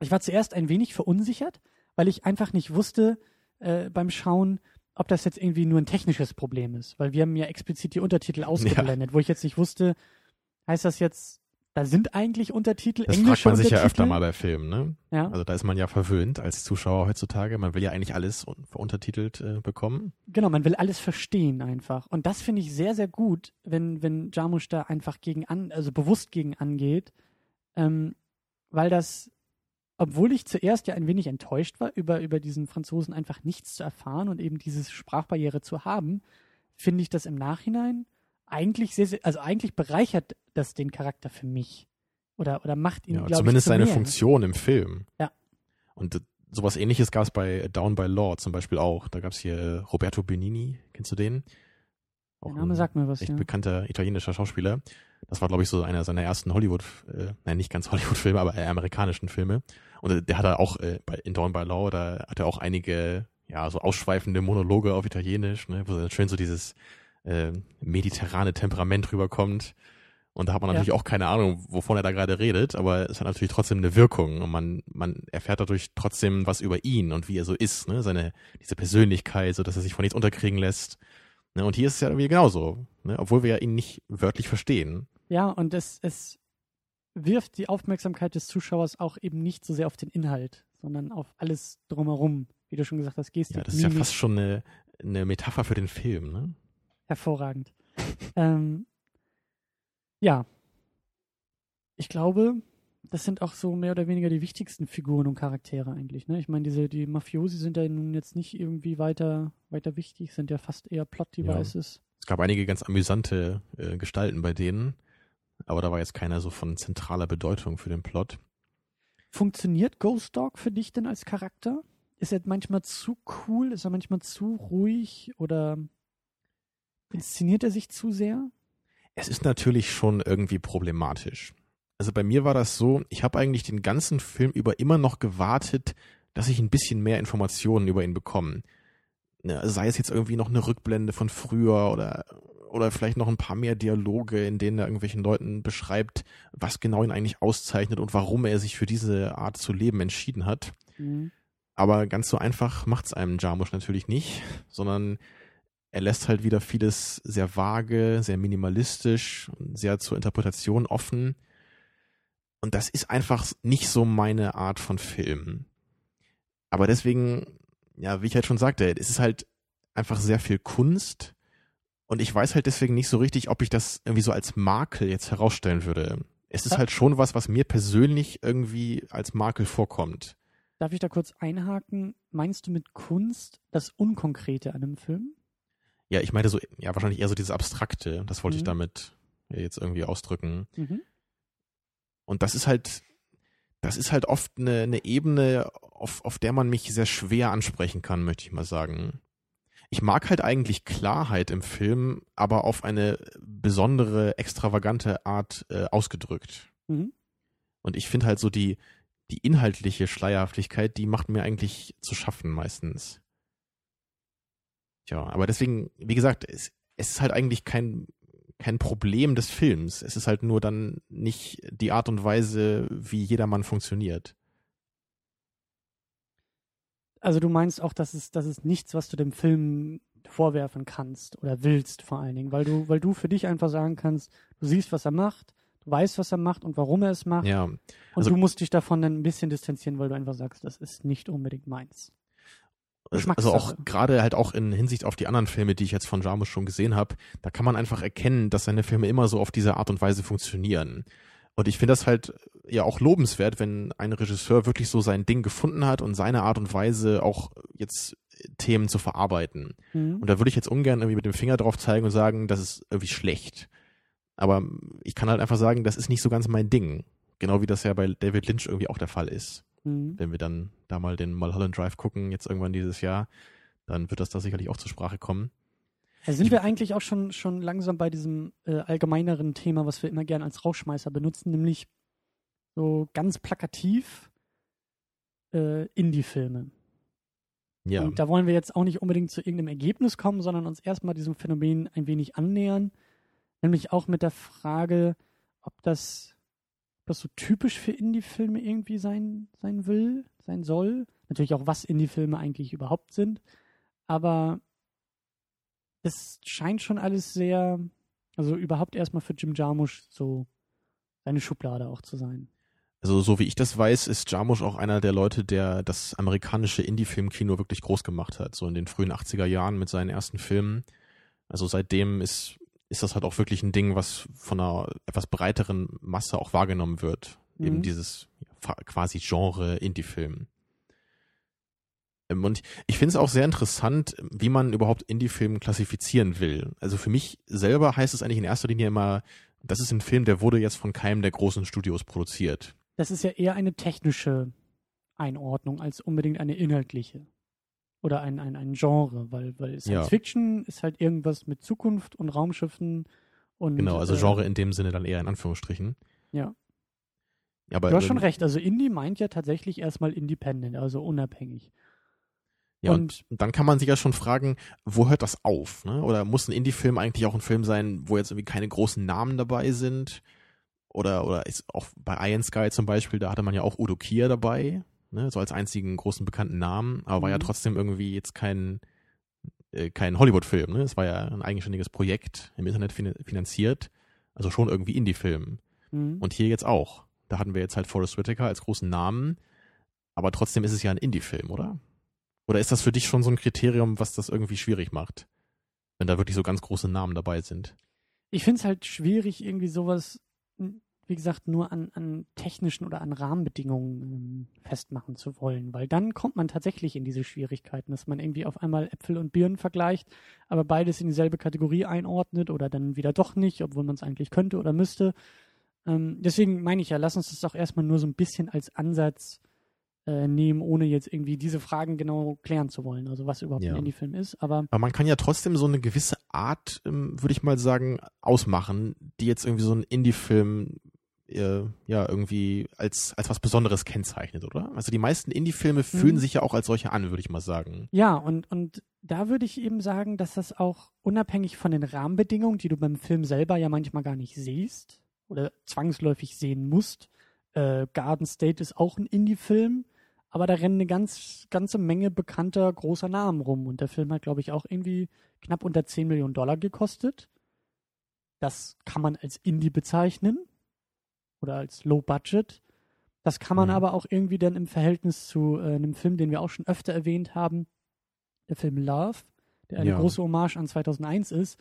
ich war zuerst ein wenig verunsichert, weil ich einfach nicht wusste äh, beim Schauen, ob das jetzt irgendwie nur ein technisches Problem ist. Weil wir haben ja explizit die Untertitel ausgeblendet, wo ich jetzt nicht wusste, heißt das jetzt, da sind eigentlich Untertitel, Das fragt man sich ja öfter mal bei Filmen, ne? Ja, Also da ist man ja verwöhnt als Zuschauer heutzutage. Man will ja eigentlich alles un untertitelt äh, bekommen. genau, man will alles verstehen einfach. Und das finde ich sehr, sehr gut, wenn, wenn Jarmusch da einfach gegen an, also bewusst gegen angeht, ähm, weil das, obwohl ich zuerst ja ein wenig enttäuscht war, über, über diesen Franzosen einfach nichts zu erfahren und eben diese Sprachbarriere zu haben, finde ich das im Nachhinein eigentlich sehr, sehr, also eigentlich bereichert das den Charakter für mich. Oder, oder macht ihn, Ja, zumindest ich, seine mehr. Funktion im Film. Ja. Und äh, sowas ähnliches gab es bei Down by Law zum Beispiel auch. Da gab es hier äh, Roberto Benini, kennst du den? Der Auch Name ein sagt mir was, echt ja. bekannter italienischer Schauspieler. Das war, glaube ich, so einer seiner ersten Hollywood, äh, nein, nicht ganz Hollywood-Filme, aber äh, amerikanischen Filme. Und äh, der hat da auch äh, bei, in Down by Law, da hat er auch einige, ja, so ausschweifende Monologe auf Italienisch, ne, wo dann schön so dieses äh, mediterrane Temperament rüberkommt. Und da hat man Ja. natürlich auch keine Ahnung, wovon er da gerade redet, aber es hat natürlich trotzdem eine Wirkung und man, man erfährt dadurch trotzdem was über ihn und wie er so ist, ne, seine, diese Persönlichkeit, so dass er sich von nichts unterkriegen lässt. Ne, und hier ist es ja irgendwie genauso, ne, obwohl wir ja ihn nicht wörtlich verstehen. Ja, und es, es wirft die Aufmerksamkeit des Zuschauers auch eben nicht so sehr auf den Inhalt, sondern auf alles drumherum. Wie du schon gesagt hast, Gestik, Ja, das ist ja fast schon eine, eine Metapher für den Film, ne? Hervorragend. ähm, ja, ich glaube, das sind auch so mehr oder weniger die wichtigsten Figuren und Charaktere eigentlich. Ne? Ich meine, diese die Mafiosi sind ja nun jetzt nicht irgendwie weiter weiter wichtig, sind ja fast eher Plot-Devices. Es gab einige ganz amüsante äh, Gestalten bei denen, aber da war jetzt keiner so von zentraler Bedeutung für den Plot. Funktioniert Ghost Dog für dich denn als Charakter? Ist er manchmal zu cool? Ist er manchmal zu ruhig? Oder inszeniert er sich zu sehr? Es ist natürlich schon irgendwie problematisch. Also bei mir war das so, ich habe eigentlich den ganzen Film über immer noch gewartet, dass ich ein bisschen mehr Informationen über ihn bekomme. Ne, sei es jetzt irgendwie noch eine Rückblende von früher oder oder vielleicht noch ein paar mehr Dialoge, in denen er irgendwelchen Leuten beschreibt, was genau ihn eigentlich auszeichnet und warum er sich für diese Art zu leben entschieden hat. Mhm. Aber ganz so einfach macht's einem Jarmusch natürlich nicht, sondern er lässt halt wieder vieles sehr vage, sehr minimalistisch und sehr zur Interpretation offen. Und das ist einfach nicht so meine Art von Film. Aber deswegen, ja, wie ich halt schon sagte, es ist halt einfach sehr viel Kunst. Und ich weiß halt deswegen nicht so richtig, ob ich das irgendwie so als Makel jetzt herausstellen würde. Es ist halt schon was, was mir persönlich irgendwie als Makel vorkommt. Darf ich da kurz einhaken? Meinst du mit Kunst das Unkonkrete an einem Film? Ja, ich meinte so, ja, wahrscheinlich eher so dieses Abstrakte. Das wollte ich Mhm. damit jetzt irgendwie ausdrücken. Mhm. Und das ist halt, das ist halt oft eine, eine Ebene, auf, auf der man mich sehr schwer ansprechen kann, möchte ich mal sagen. Ich mag halt eigentlich Klarheit im Film, aber auf eine besondere, extravagante Art äh, ausgedrückt. Mhm. Und ich finde halt so die, die inhaltliche Schleierhaftigkeit, die macht mir eigentlich zu schaffen meistens. Tja, aber deswegen, wie gesagt, es, es ist halt eigentlich kein, kein Problem des Films. Es ist halt nur dann nicht die Art und Weise, wie jedermann funktioniert. Also du meinst auch, dass es, das ist nichts, was du dem Film vorwerfen kannst oder willst vor allen Dingen, weil du, weil du für dich einfach sagen kannst, du siehst, was er macht, du weißt, was er macht und warum er es macht Ja, und also- du musst dich davon dann ein bisschen distanzieren, weil du einfach sagst, das ist nicht unbedingt meins. Also auch gerade halt auch in Hinsicht auf die anderen Filme, die ich jetzt von Jarmusch schon gesehen habe, da kann man einfach erkennen, dass seine Filme immer so auf diese Art und Weise funktionieren. Und ich finde das halt ja auch lobenswert, wenn ein Regisseur wirklich so sein Ding gefunden hat und seine Art und Weise auch jetzt Themen zu verarbeiten. Mhm. Und da würde ich jetzt ungern irgendwie mit dem Finger drauf zeigen und sagen, das ist irgendwie schlecht. Aber ich kann halt einfach sagen, das ist nicht so ganz mein Ding. Genau wie das ja bei David Lynch irgendwie auch der Fall ist. Mhm. Wenn wir dann da mal den Mulholland Drive gucken, jetzt irgendwann dieses Jahr, dann wird das da sicherlich auch zur Sprache kommen. Da sind wir eigentlich auch schon, schon langsam bei diesem äh, allgemeineren Thema, was wir immer gerne als Rauschmeißer benutzen, nämlich so ganz plakativ äh, Indie-Filme. Ja, Und da wollen wir jetzt auch nicht unbedingt zu irgendeinem Ergebnis kommen, sondern uns erstmal diesem Phänomen ein wenig annähern. Nämlich auch mit der Frage, ob das, das so typisch für Indie-Filme irgendwie sein, sein will, sein soll. Natürlich auch, was Indie-Filme eigentlich überhaupt sind. Aber es scheint schon alles sehr, also überhaupt erstmal für Jim Jarmusch so seine Schublade auch zu sein. also so wie ich das weiß, ist Jarmusch auch einer der Leute, der das amerikanische Indie-Film-Kino wirklich groß gemacht hat, so in den frühen 80er Jahren mit seinen ersten Filmen. Also seitdem ist, ist das halt auch wirklich ein Ding, was von einer etwas breiteren Masse auch wahrgenommen wird. Eben Mhm. dieses ja, fa- quasi Genre Indie-Film. Ähm, und ich finde es auch sehr interessant, wie man überhaupt Indie-Film klassifizieren will. Also für mich selber heißt es eigentlich in erster Linie immer, das ist ein Film, der wurde jetzt von keinem der großen Studios produziert. Das ist ja eher eine technische Einordnung als unbedingt eine inhaltliche. Oder ein, ein, ein Genre, weil, weil Science Ja. Fiction ist halt irgendwas mit Zukunft und Raumschiffen und. Genau, also äh, Genre in dem Sinne dann eher in Anführungsstrichen. Ja. Ja, aber, Du hast schon ähm, recht. Also Indie meint ja tatsächlich erstmal independent, also unabhängig. Ja, und, und- und dann kann man sich ja schon fragen, wo hört das auf? Ne? Oder muss ein Indie-Film eigentlich auch ein Film sein, wo jetzt irgendwie keine großen Namen dabei sind? Oder, oder ist auch bei Iron Sky zum Beispiel, da hatte man ja auch Udo Kier dabei, ne? so als einzigen großen bekannten Namen, aber war ja Mhm. trotzdem irgendwie jetzt kein, äh, kein Hollywood-Film. Ne? Es war ja ein eigenständiges Projekt im Internet fin finanziert, also schon irgendwie Indie-Film. Mhm. Und hier jetzt auch. Da hatten wir jetzt halt Forrest Whitaker als großen Namen, aber trotzdem ist es ja ein Indie-Film, oder? Oder ist das für dich schon so ein Kriterium, was das irgendwie schwierig macht? Wenn da wirklich so ganz große Namen dabei sind. ich finde es halt schwierig, irgendwie sowas, wie gesagt, nur an, an technischen oder an Rahmenbedingungen ähm, festmachen zu wollen, weil dann kommt man tatsächlich in diese Schwierigkeiten, dass man irgendwie auf einmal Äpfel und Birnen vergleicht, aber beides in dieselbe Kategorie einordnet oder dann wieder doch nicht, obwohl man es eigentlich könnte oder müsste. Ähm, deswegen meine ich ja, lass uns das doch erstmal nur so ein bisschen als Ansatz äh, nehmen, ohne jetzt irgendwie diese Fragen genau klären zu wollen, also was überhaupt Ja. ein Indie-Film ist, aber Aber man kann ja trotzdem so eine gewisse Art, ähm, würde ich mal sagen, ausmachen, die jetzt irgendwie so einen Indie-Film äh, ja irgendwie als, als was Besonderes kennzeichnet, oder? Also die meisten Indie-Filme fühlen Mhm. sich ja auch als solche an, würde ich mal sagen. Ja, und, und da würde ich eben sagen, dass das auch unabhängig von den Rahmenbedingungen, die du beim Film selber ja manchmal gar nicht siehst oder zwangsläufig sehen musst. Äh, Garden State ist auch ein Indie-Film, aber da rennen eine ganz, ganze Menge bekannter großer Namen rum. Und der Film hat, glaube ich, auch irgendwie knapp unter 10 Millionen Dollar gekostet. Das kann man als Indie bezeichnen oder als Low Budget. Das kann man Mhm. aber auch irgendwie dann im Verhältnis zu äh, einem Film, den wir auch schon öfter erwähnt haben, der Film Love, der eine Ja. große Hommage an 2001 ist,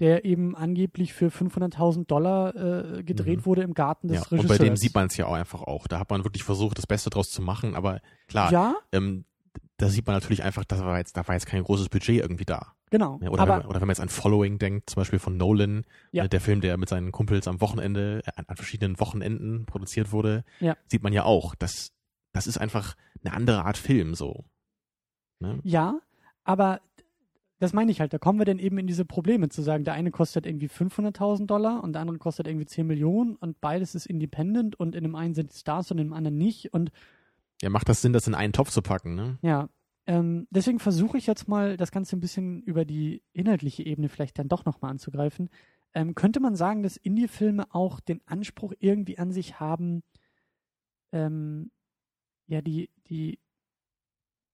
der eben angeblich für 500.000 Dollar äh, gedreht Mhm. wurde im Garten des Ja, und Regisseurs. bei dem sieht man es ja auch einfach auch. Da hat man wirklich versucht, das Beste draus zu machen, aber klar, Ja, ähm, da sieht man natürlich einfach, da war jetzt, da war jetzt kein großes Budget irgendwie da. genau. Ja, oder, aber wenn man, oder wenn man jetzt an Following denkt, zum Beispiel von Nolan, Ja. äh, der Film, der mit seinen Kumpels am Wochenende, äh, an, verschiedenen Wochenenden produziert wurde, Ja. sieht man ja auch. Das, das ist einfach eine andere Art Film so. Ne? Ja, aber das meine ich halt, da kommen wir dann eben in diese Probleme zu sagen, der eine kostet irgendwie 500.000 Dollar und der andere kostet irgendwie 10 Millionen und beides ist independent und in dem einen sind die Stars und in dem anderen nicht und Ja, macht das Sinn, das in einen Topf zu packen, ne? ja, ähm, deswegen versuche ich jetzt mal das Ganze ein bisschen über die inhaltliche Ebene vielleicht dann doch nochmal anzugreifen. Ähm, könnte man sagen, dass Indie-Filme auch den Anspruch irgendwie an sich haben, ähm, ja, die, die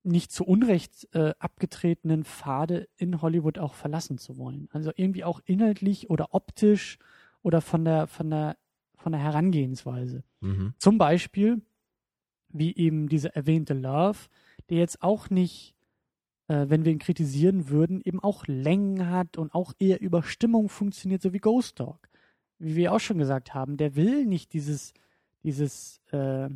nicht zu Unrecht äh, abgetretenen Pfade in Hollywood auch verlassen zu wollen. Also irgendwie auch inhaltlich oder optisch oder von der, von der, von der Herangehensweise. Mhm. Zum Beispiel, wie eben diese erwähnte Love, der jetzt auch nicht, äh, wenn wir ihn kritisieren würden, eben auch Längen hat und auch eher über Stimmung funktioniert, so wie Ghost Dog. Wie wir auch schon gesagt haben, der will nicht dieses, dieses, äh,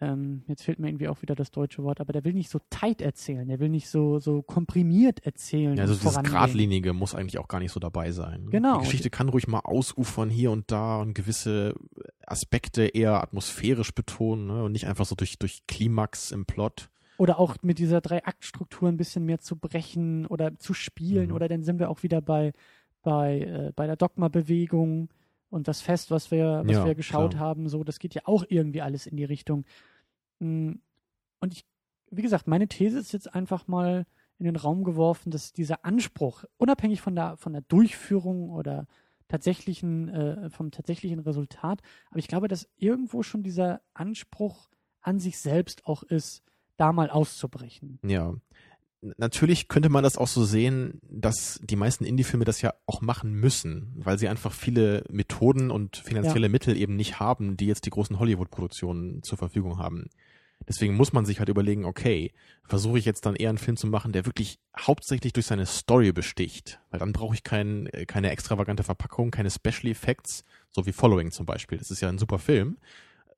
ähm, jetzt fehlt mir irgendwie auch wieder das deutsche Wort, aber der will nicht so tight erzählen, der will nicht so, so komprimiert erzählen. Ja, also dieses. Geradlinige muss eigentlich auch gar nicht so dabei sein. Genau. Die Geschichte kann ruhig mal ausufern hier und da und gewisse Aspekte eher atmosphärisch betonen ne? und nicht einfach so durch, durch Klimax im Plot. Oder auch mit dieser Drei-Akt-Struktur ein bisschen mehr zu brechen oder zu spielen. Mhm. Oder dann sind wir auch wieder bei, bei, äh, bei der Dogma-Bewegung und das Fest, was wir, was Ja, wir geschaut klar. haben. So, das geht ja auch irgendwie alles in die Richtung. Mm, Und ich, wie gesagt, meine These ist jetzt einfach mal in den Raum geworfen, dass dieser Anspruch, unabhängig von der, von der Durchführung oder tatsächlichen, äh, vom tatsächlichen Resultat, aber ich glaube, dass irgendwo schon dieser Anspruch an sich selbst auch ist, da mal auszubrechen. Ja. Natürlich könnte man das auch so sehen, dass die meisten Indie-Filme das ja auch machen müssen, weil sie einfach viele Methoden und finanzielle Mittel eben nicht haben, die jetzt die großen Hollywood-Produktionen zur Verfügung haben. Deswegen muss man sich halt überlegen, okay, versuche ich jetzt dann eher einen Film zu machen, der wirklich hauptsächlich durch seine Story besticht, weil dann brauche ich kein, äh, keine extravagante Verpackung, keine Special Effects, so wie Following zum Beispiel. Das ist ja ein super Film.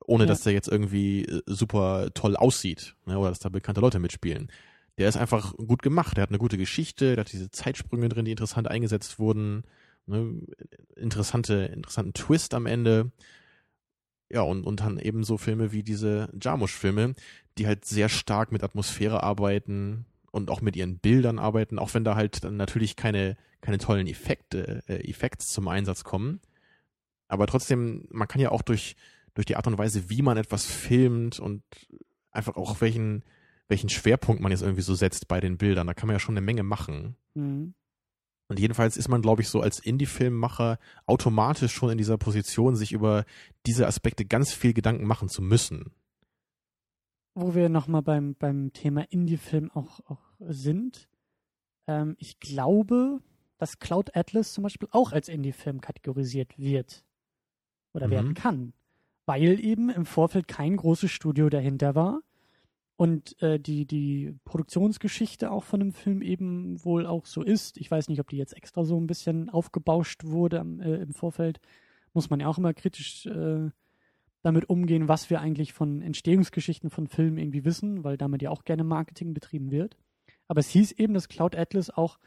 ohne Ja. dass der jetzt irgendwie äh, super toll aussieht ne, oder dass da bekannte Leute mitspielen. Der ist einfach gut gemacht. Der hat eine gute Geschichte, der hat diese Zeitsprünge drin, die interessant eingesetzt wurden. Ne, interessante, interessanten Twist am Ende. Ja, und, und dann eben so Filme wie diese Jarmusch-Filme, die halt sehr stark mit Atmosphäre arbeiten und auch mit ihren Bildern arbeiten, auch wenn da halt dann natürlich keine, keine tollen Effekte, äh, Effekts zum Einsatz kommen. Aber trotzdem, man kann ja auch durch, durch die Art und Weise, wie man etwas filmt und einfach auch welchen, welchen Schwerpunkt man jetzt irgendwie so setzt bei den Bildern, da kann man ja schon eine Menge machen. Mhm. Und jedenfalls ist man, glaube ich, so als Indie-Filmmacher automatisch schon in dieser Position, sich über diese Aspekte ganz viel Gedanken machen zu müssen. Wo wir nochmal beim, beim Thema Indie-Film auch, auch sind. Ähm, ich glaube, dass Cloud Atlas zum Beispiel auch als Indie-Film kategorisiert wird. Oder Mhm. werden kann. Weil eben im Vorfeld kein großes Studio dahinter war. Und äh, die, die Produktionsgeschichte auch von dem Film eben wohl auch so ist. Ich weiß nicht, ob die jetzt extra so ein bisschen aufgebauscht wurde am, äh, im Vorfeld. Muss man ja auch immer kritisch äh, damit umgehen, was wir eigentlich von Entstehungsgeschichten von Filmen irgendwie wissen, weil damit ja auch gerne Marketing betrieben wird. Aber es hieß eben, dass Cloud Atlas auch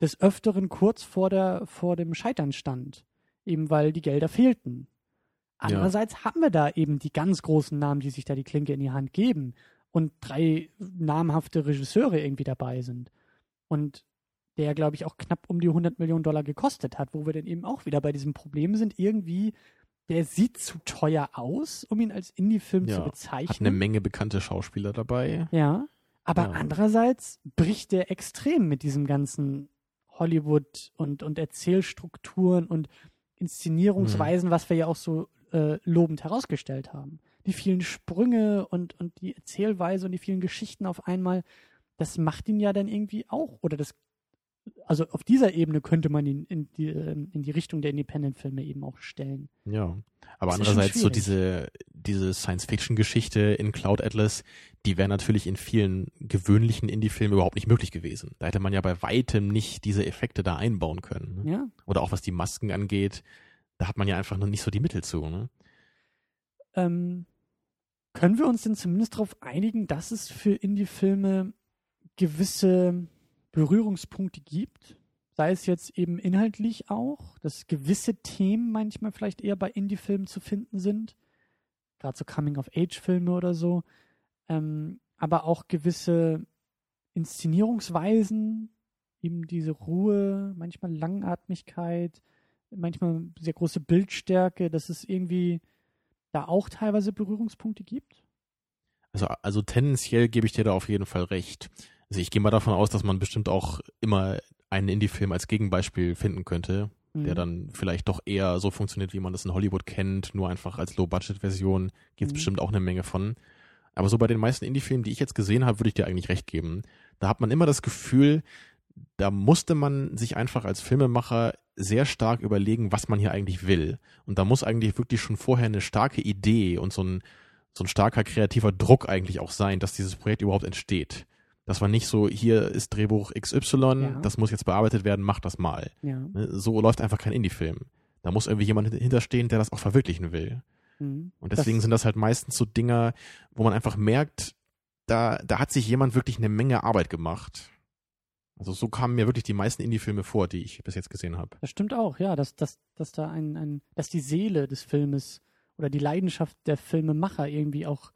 des Öfteren kurz vor, der, vor dem Scheitern stand. Eben weil die Gelder fehlten. Andererseits haben wir da eben die ganz großen Namen, die sich da die Klinke in die Hand geben und drei namhafte Regisseure irgendwie dabei sind. Und der, glaube ich, auch knapp um die 100 Millionen Dollar gekostet hat, wo wir dann eben auch wieder bei diesem Problem sind, irgendwie, der sieht zu teuer aus, um ihn als Indie-Film Ja, zu Hat eine bezeichnen. Menge bekannte Schauspieler dabei. Ja, aber Ja. andererseits bricht der extrem mit diesem ganzen Hollywood und, und Erzählstrukturen und Inszenierungsweisen, was wir ja auch so äh, lobend herausgestellt haben. Die vielen Sprünge und, und die Erzählweise und die vielen Geschichten auf einmal, das macht ihn ja dann irgendwie auch, oder das, also auf dieser Ebene könnte man ihn in die, ähm, in die Richtung der Independent-Filme eben auch stellen. Ja. Aber Das andererseits so diese, diese Science-Fiction-Geschichte in Cloud Atlas, die wäre natürlich in vielen gewöhnlichen Indie-Filmen überhaupt nicht möglich gewesen. Da hätte man ja bei weitem nicht diese Effekte da einbauen können. Ne? Ja, Oder auch was die Masken angeht, da hat man ja einfach noch nicht so die Mittel zu. Ne? ähm, können wir uns denn zumindest darauf einigen, dass es für Indie-Filme gewisse Berührungspunkte gibt? Sei es jetzt eben inhaltlich auch, dass gewisse Themen manchmal vielleicht eher bei Indie-Filmen zu finden sind, gerade so Coming-of-Age-Filme oder so, ähm, aber auch gewisse Inszenierungsweisen, eben diese Ruhe, manchmal Langatmigkeit, manchmal sehr große Bildstärke, dass es irgendwie da auch teilweise Berührungspunkte gibt? Also, also tendenziell gebe ich dir da auf jeden Fall recht. Also ich gehe mal davon aus, dass man bestimmt auch immer einen Indie-Film als Gegenbeispiel finden könnte, der Mhm. dann vielleicht doch eher so funktioniert, wie man das in Hollywood kennt, nur einfach als Low-Budget-Version gibt es Mhm. bestimmt auch eine Menge von. Aber so bei den meisten Indie-Filmen, die ich jetzt gesehen habe, würde ich dir eigentlich recht geben. Da hat man immer das Gefühl, da musste man sich einfach als Filmemacher sehr stark überlegen, was man hier eigentlich will. Und da muss eigentlich wirklich schon vorher eine starke Idee und so ein, so ein starker kreativer Druck eigentlich auch sein, dass dieses Projekt überhaupt entsteht. Das war nicht so, hier ist Drehbuch XY, Ja. das muss jetzt bearbeitet werden, mach das mal. Ja. Ne, So läuft einfach kein Indie-Film. Da muss irgendwie jemand hinterstehen, der das auch verwirklichen will. Mhm. Und deswegen das, sind das halt meistens so Dinger, wo man einfach merkt, da, da hat sich jemand wirklich eine Menge Arbeit gemacht. Also so kamen mir wirklich die meisten Indie-Filme vor, die ich bis jetzt gesehen habe. das stimmt auch, ja, dass, dass, dass da ein, ein, dass die Seele des Filmes oder die Leidenschaft der Filmemacher irgendwie auch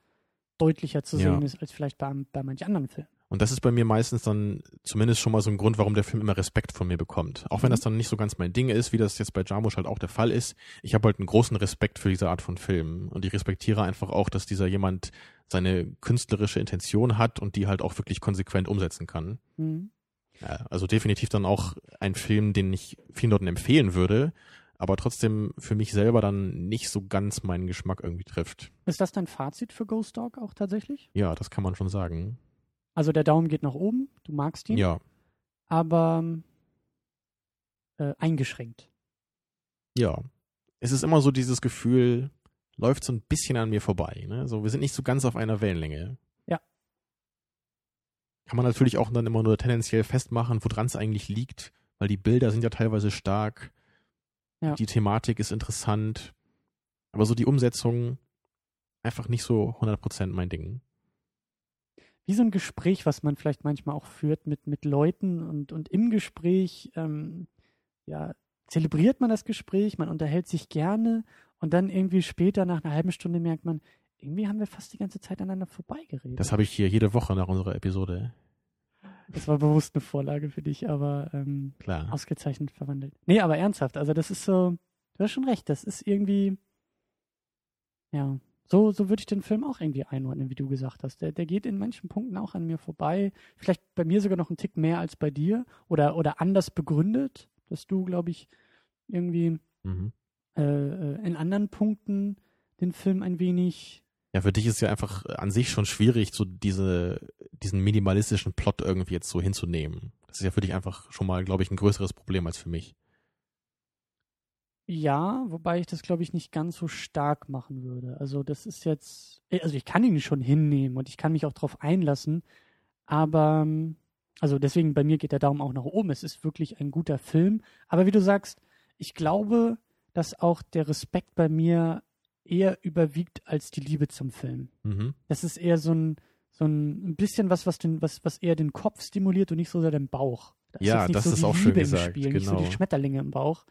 deutlicher zu Ja. sehen ist als vielleicht bei, bei manch anderen Filmen. Und das ist bei mir meistens dann zumindest schon mal so ein Grund, warum der Film immer Respekt von mir bekommt. Auch wenn Mhm. das dann nicht so ganz mein Ding ist, wie das jetzt bei Jarmusch halt auch der Fall ist. Ich habe halt einen großen Respekt für diese Art von Film. Und ich respektiere einfach auch, dass dieser jemand seine künstlerische Intention hat und die halt auch wirklich konsequent umsetzen kann. Mhm. Ja, also definitiv dann auch ein Film, den ich vielen Leuten empfehlen würde, aber trotzdem für mich selber dann nicht so ganz meinen Geschmack irgendwie trifft. Ist das dein Fazit für Ghost Dog auch tatsächlich? Ja, das kann man schon sagen. Also der Daumen geht nach oben, du magst ihn, Ja, aber äh, eingeschränkt. ja. Es ist immer so dieses Gefühl, läuft so ein bisschen an mir vorbei. Ne? So, wir sind nicht so ganz auf einer Wellenlänge. Kann man natürlich auch dann immer nur tendenziell festmachen, woran es eigentlich liegt, weil die Bilder sind ja teilweise stark. Ja. Die Thematik ist interessant. Aber so die Umsetzung, einfach nicht so 100% mein Ding. Wie so ein Gespräch, was man vielleicht manchmal auch führt mit, mit Leuten und, und im Gespräch, ähm, ja, zelebriert man das Gespräch, man unterhält sich gerne und dann irgendwie später nach einer halben Stunde merkt man, irgendwie haben wir fast die ganze Zeit aneinander vorbeigeredet. Das habe ich hier jede Woche nach unserer Episode. Das war bewusst eine Vorlage für dich, aber ähm, Klar. ausgezeichnet verwandelt. Nee, aber ernsthaft, also das ist so, du hast schon recht, das ist irgendwie, ja, so, so würde ich den Film auch irgendwie einordnen, wie du gesagt hast. Der, der geht in manchen Punkten auch an mir vorbei. Vielleicht bei mir sogar noch einen Tick mehr als bei dir oder, oder anders begründet, dass du, glaube ich, irgendwie Mhm. äh, äh, in anderen Punkten den Film ein wenig Ja, für dich ist ja einfach an sich schon schwierig, so diese, diesen minimalistischen Plot irgendwie jetzt so hinzunehmen. Das ist ja für dich einfach schon mal, glaube ich, ein größeres Problem als für mich. Ja, wobei ich das, glaube ich, nicht ganz so stark machen würde. Also das ist jetzt, äh, also ich kann ihn schon hinnehmen und ich kann mich auch darauf einlassen, aber, ähm, also deswegen bei mir geht der Daumen auch nach oben. Es ist wirklich ein guter Film. Aber wie du sagst, ich glaube, dass auch der Respekt bei mir eher überwiegt als die Liebe zum Film. Mhm. Das ist eher so ein, so ein bisschen was, was, den, was, was eher den Kopf stimuliert und nicht so sehr den Bauch. Da Ja, nicht das so ist die auch schön Liebe im gesagt, Spiel, nicht so genau. die Schmetterlinge im Bauch.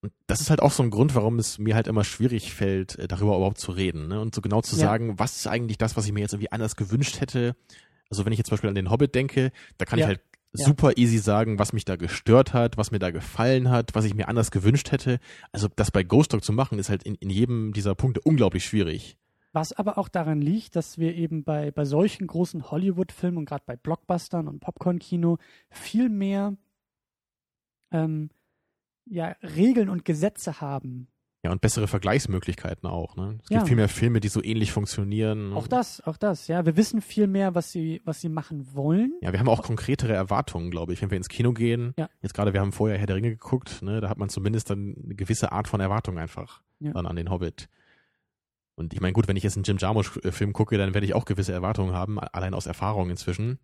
Und das ist halt auch so ein Grund, warum es mir halt immer schwierig fällt, äh, darüber überhaupt zu reden. Ne? Und so genau zu Ja. sagen, was ist eigentlich das, was ich mir jetzt irgendwie anders gewünscht hätte. Also wenn ich jetzt zum Beispiel an den Hobbit denke, da kann Ja. ich halt Ja. super easy sagen, was mich da gestört hat, was mir da gefallen hat, was ich mir anders gewünscht hätte. Also das bei Ghost Dog zu machen, ist halt in, in jedem dieser Punkte unglaublich schwierig. Was aber auch daran liegt, dass wir eben bei, bei solchen großen Hollywood-Filmen und gerade bei Blockbustern und Popcorn-Kino viel mehr ähm, ja, Regeln und Gesetze haben. Ja, und bessere Vergleichsmöglichkeiten auch. Ne? Es Ja. gibt viel mehr Filme, die so ähnlich funktionieren. Auch das, auch das, ja. Wir wissen viel mehr, was sie, was sie machen wollen. Ja, wir haben auch konkretere Erwartungen, glaube ich, wenn wir ins Kino gehen. Ja. Jetzt gerade, wir haben vorher Herr der Ringe geguckt, ne, da hat man zumindest dann eine gewisse Art von Erwartung einfach Ja. dann an den Hobbit. Und ich meine, gut, wenn ich jetzt einen Jim Jarmusch-Film gucke, dann werde ich auch gewisse Erwartungen haben, allein aus Erfahrung inzwischen.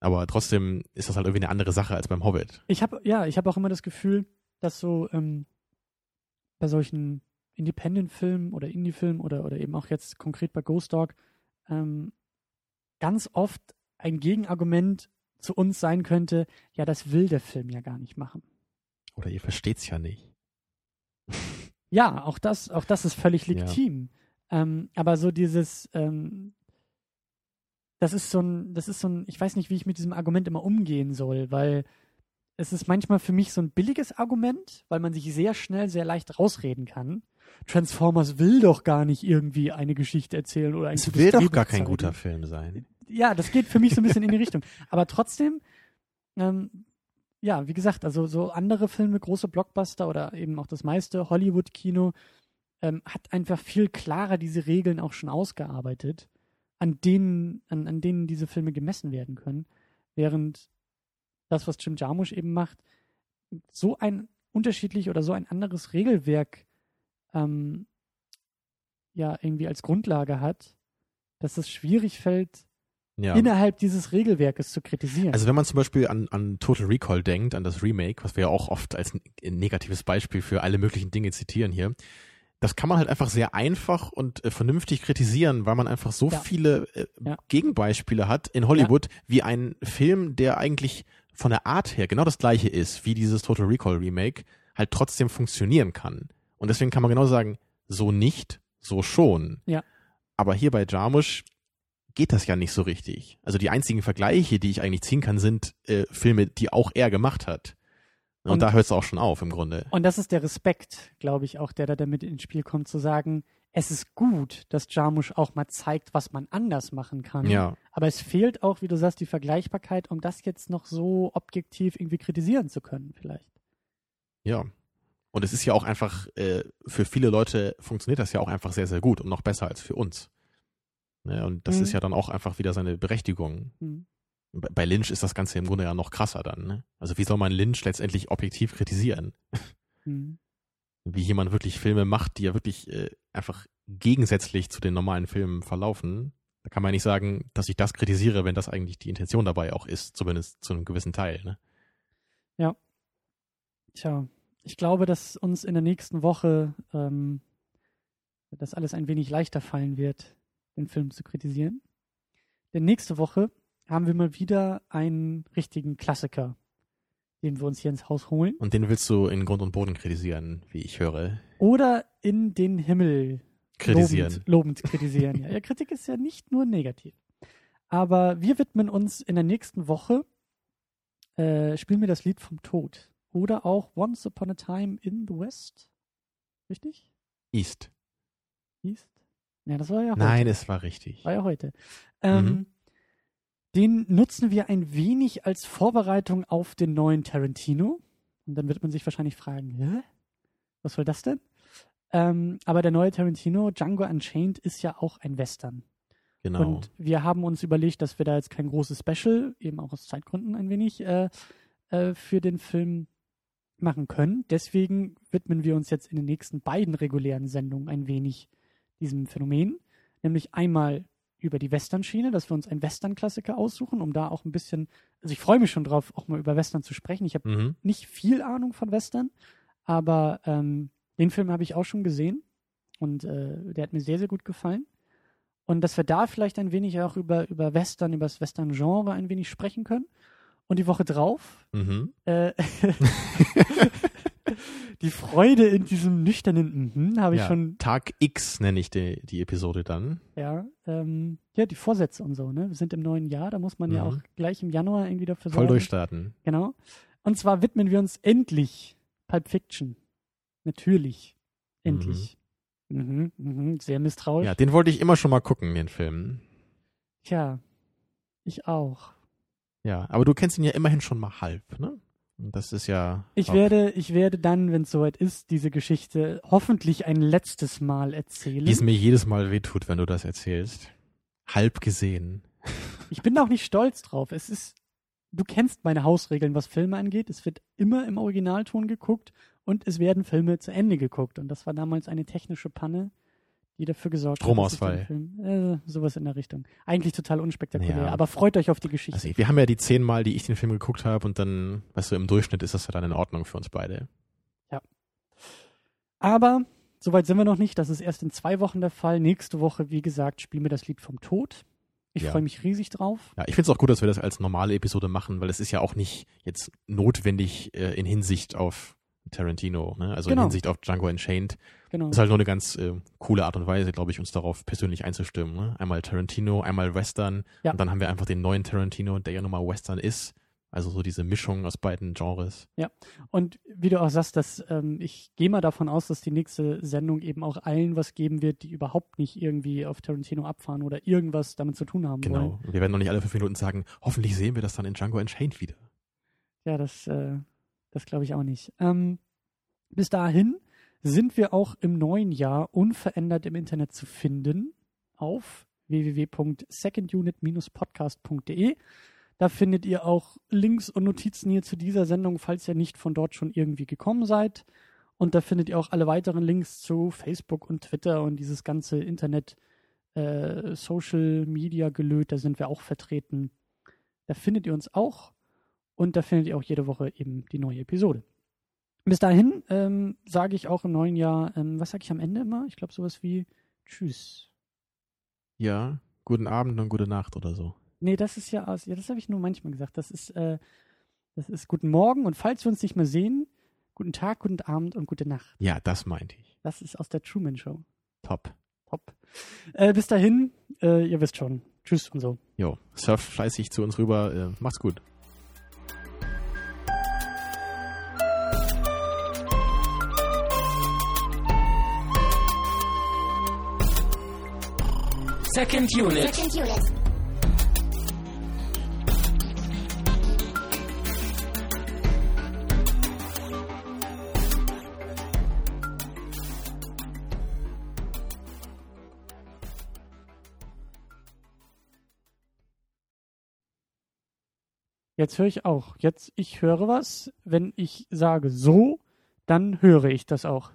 Aber trotzdem ist das halt irgendwie eine andere Sache als beim Hobbit. Ich habe, ja, ich habe auch immer das Gefühl, dass so ähm, bei solchen Independent-Filmen oder Indie-Filmen oder, oder eben auch jetzt konkret bei Ghost Dog ähm, ganz oft ein Gegenargument zu uns sein könnte, ja, das will der Film ja gar nicht machen. Oder ihr versteht's ja nicht. Ja, auch das, auch das ist völlig Ja. legitim. Ähm, aber so dieses, ähm, das ist so ein, das ist so ein, ich weiß nicht, wie ich mit diesem Argument immer umgehen soll, weil es ist manchmal für mich so ein billiges Argument, weil man sich sehr schnell, sehr leicht rausreden kann. Transformers will doch gar nicht irgendwie eine Geschichte erzählen oder ein Es will doch gar kein zeigen. guter Film sein. Ja, das geht für mich so ein bisschen in die Richtung. Aber trotzdem, ähm, ja, wie gesagt, also so andere Filme, große Blockbuster oder eben auch das meiste Hollywood-Kino ähm, hat einfach viel klarer diese Regeln auch schon ausgearbeitet, an denen, an, an denen diese Filme gemessen werden können. Während das, was Jim Jarmusch eben macht, so ein unterschiedlich oder so ein anderes Regelwerk ähm, ja irgendwie als Grundlage hat, dass es schwierig fällt, Ja. innerhalb dieses Regelwerkes zu kritisieren. Also wenn man zum Beispiel an, an Total Recall denkt, an das Remake, was wir ja auch oft als negatives Beispiel für alle möglichen Dinge zitieren hier, das kann man halt einfach sehr einfach und äh, vernünftig kritisieren, weil man einfach so Ja. viele äh, Ja. Gegenbeispiele hat in Hollywood, wie ein Film, der eigentlich von der Art her genau das gleiche ist wie dieses Total Recall Remake, halt trotzdem funktionieren kann. Und deswegen kann man genau sagen, so nicht, so schon. Ja. Aber hier bei Jarmusch geht das ja nicht so richtig. Also die einzigen Vergleiche, die ich eigentlich ziehen kann, sind äh, Filme, die auch er gemacht hat. Und, Und- da hört es auch schon auf im Grunde. Und das ist der Respekt, glaube ich, auch der da damit ins Spiel kommt, zu sagen, es ist gut, dass Jarmusch auch mal zeigt, was man anders machen kann. Ja, Aber es fehlt auch, wie du sagst, die Vergleichbarkeit, um das jetzt noch so objektiv irgendwie kritisieren zu können, vielleicht. ja. Und es ist ja auch einfach, äh, für viele Leute funktioniert das ja auch einfach sehr, sehr gut und noch besser als für uns. Ja, und das Mhm. ist ja dann auch einfach wieder seine Berechtigung. Hm. Bei Lynch ist das Ganze im Grunde ja noch krasser dann. Ne? Also wie soll man Lynch letztendlich objektiv kritisieren? Hm. Wie jemand wirklich Filme macht, die ja wirklich äh, einfach gegensätzlich zu den normalen Filmen verlaufen. Da kann man nicht sagen, dass ich das kritisiere, wenn das eigentlich die Intention dabei auch ist, zumindest zu einem gewissen Teil. Ne? Tja, ich glaube, dass uns in der nächsten Woche ähm, das alles ein wenig leichter fallen wird, den Film zu kritisieren. Denn nächste Woche haben wir mal wieder einen richtigen Klassiker, den wir uns hier ins Haus holen. Und den willst du in Grund und Boden kritisieren, wie ich höre. Oder in den Himmel Kritisieren. Lobend, lobend kritisieren. ja. Kritik ist ja nicht nur negativ. Aber wir widmen uns in der nächsten Woche, äh, spielen wir das Lied vom Tod. Oder auch Once Upon a Time in the West. Richtig? East. East? Ja, das war ja heute. Nein, es war richtig. War ja heute. Ähm, Mhm. Den nutzen wir ein wenig als Vorbereitung auf den neuen Tarantino. Und dann wird man sich wahrscheinlich fragen, Hä? was soll das denn? Ähm, aber der neue Tarantino, Django Unchained, ist ja auch ein Western. Genau. Und wir haben uns überlegt, dass wir da jetzt kein großes Special, eben auch aus Zeitgründen ein wenig, äh, äh, für den Film machen können. Deswegen widmen wir uns jetzt in den nächsten beiden regulären Sendungen ein wenig diesem Phänomen. Nämlich einmal über die Western-Schiene, dass wir uns einen Western-Klassiker aussuchen, um da auch ein bisschen, also ich freue mich schon drauf, auch mal über Western zu sprechen. Ich habe mhm. nicht viel Ahnung von Western, aber ähm, den Film habe ich auch schon gesehen und äh, der hat mir sehr, sehr gut gefallen. Und dass wir da vielleicht ein wenig auch über, über Western, über das Western-Genre ein wenig sprechen können. Und die Woche drauf, Mhm. äh, die Freude in diesem nüchternen Mhm habe ich ja, schon, Tag X nenne ich die, die Episode dann. ja, ähm, ja, die Vorsätze und so, ne? Wir sind im neuen Jahr, da muss man ja Mhm. auch gleich im Januar irgendwie dafür Voll sorgen. durchstarten. Genau. Und zwar widmen wir uns endlich Pulp Fiction. Natürlich. Endlich. Mhm. Mhm, Sehr misstrauisch. Ja, den wollte ich immer schon mal gucken, den Film. Tja, ich auch. Ja, aber du kennst ihn ja immerhin schon mal halb, ne? Das ist ja. Ich werde, ich werde dann, wenn es soweit ist, diese Geschichte hoffentlich ein letztes Mal erzählen. Wie es mir jedes Mal wehtut, wenn du das erzählst. Halb gesehen. Ich bin auch nicht stolz drauf. Es ist, du kennst meine Hausregeln, was Filme angeht. Es wird immer im Originalton geguckt und es werden Filme zu Ende geguckt. Und das war damals eine technische Panne, die dafür gesorgt hat. Stromausfall. Film, äh, sowas in der Richtung. Eigentlich total unspektakulär, Ja. aber freut euch auf die Geschichte. Also wir haben ja die zehn Mal, die ich den Film geguckt habe und dann, weißt du, im Durchschnitt ist das ja dann in Ordnung für uns beide. Aber soweit sind wir noch nicht. Das ist erst in zwei Wochen der Fall. Nächste Woche, wie gesagt, spielen wir das Lied vom Tod. Ich Ja. freue mich riesig drauf. Ja, ich finde es auch gut, dass wir das als normale Episode machen, weil es ist ja auch nicht jetzt notwendig äh, in Hinsicht auf Tarantino, ne? Also Genau. in Hinsicht auf Django Unchained. Genau. Das ist halt nur eine ganz äh, coole Art und Weise, glaube ich, uns darauf persönlich einzustimmen. Ne? Einmal Tarantino, einmal Western Ja. und dann haben wir einfach den neuen Tarantino, der ja nun mal Western ist. Also so diese Mischung aus beiden Genres. Und wie du auch sagst, dass ähm, ich gehe mal davon aus, dass die nächste Sendung eben auch allen was geben wird, die überhaupt nicht irgendwie auf Tarantino abfahren oder irgendwas damit zu tun haben wollen. Genau. Wir werden noch nicht alle fünf Minuten sagen, hoffentlich sehen wir das dann in Django Unchained wieder. Ja, das, äh, das glaube ich auch nicht. Ähm, bis dahin sind wir auch im neuen Jahr unverändert im Internet zu finden auf www.secondunit-podcast.de. Da findet ihr auch Links und Notizen hier zu dieser Sendung, falls ihr nicht von dort schon irgendwie gekommen seid. Und da findet ihr auch alle weiteren Links zu Facebook und Twitter und dieses ganze Internet, äh, Social Media Gelöt, da sind wir auch vertreten. Da findet ihr uns auch. Und da findet ihr auch jede Woche eben die neue Episode. Bis dahin ähm, sage ich auch im neuen Jahr, ähm, was sage ich am Ende immer? Ich glaube sowas wie Tschüss. Ja, guten Abend und gute Nacht oder so. Nee, das ist ja aus. Ja, das habe ich nur manchmal gesagt. Das ist, äh, das ist guten Morgen und falls wir uns nicht mehr sehen, guten Tag, guten Abend und gute Nacht. Ja, das meinte ich. Das ist aus der Truman Show. Top. Top. Äh, bis dahin, äh, ihr wisst schon. Tschüss und so. Jo, surft fleißig zu uns rüber. Äh, macht's gut. Second unit. Second unit. Jetzt höre ich auch. Jetzt, ich höre was. Wenn ich sage so, dann höre ich das auch.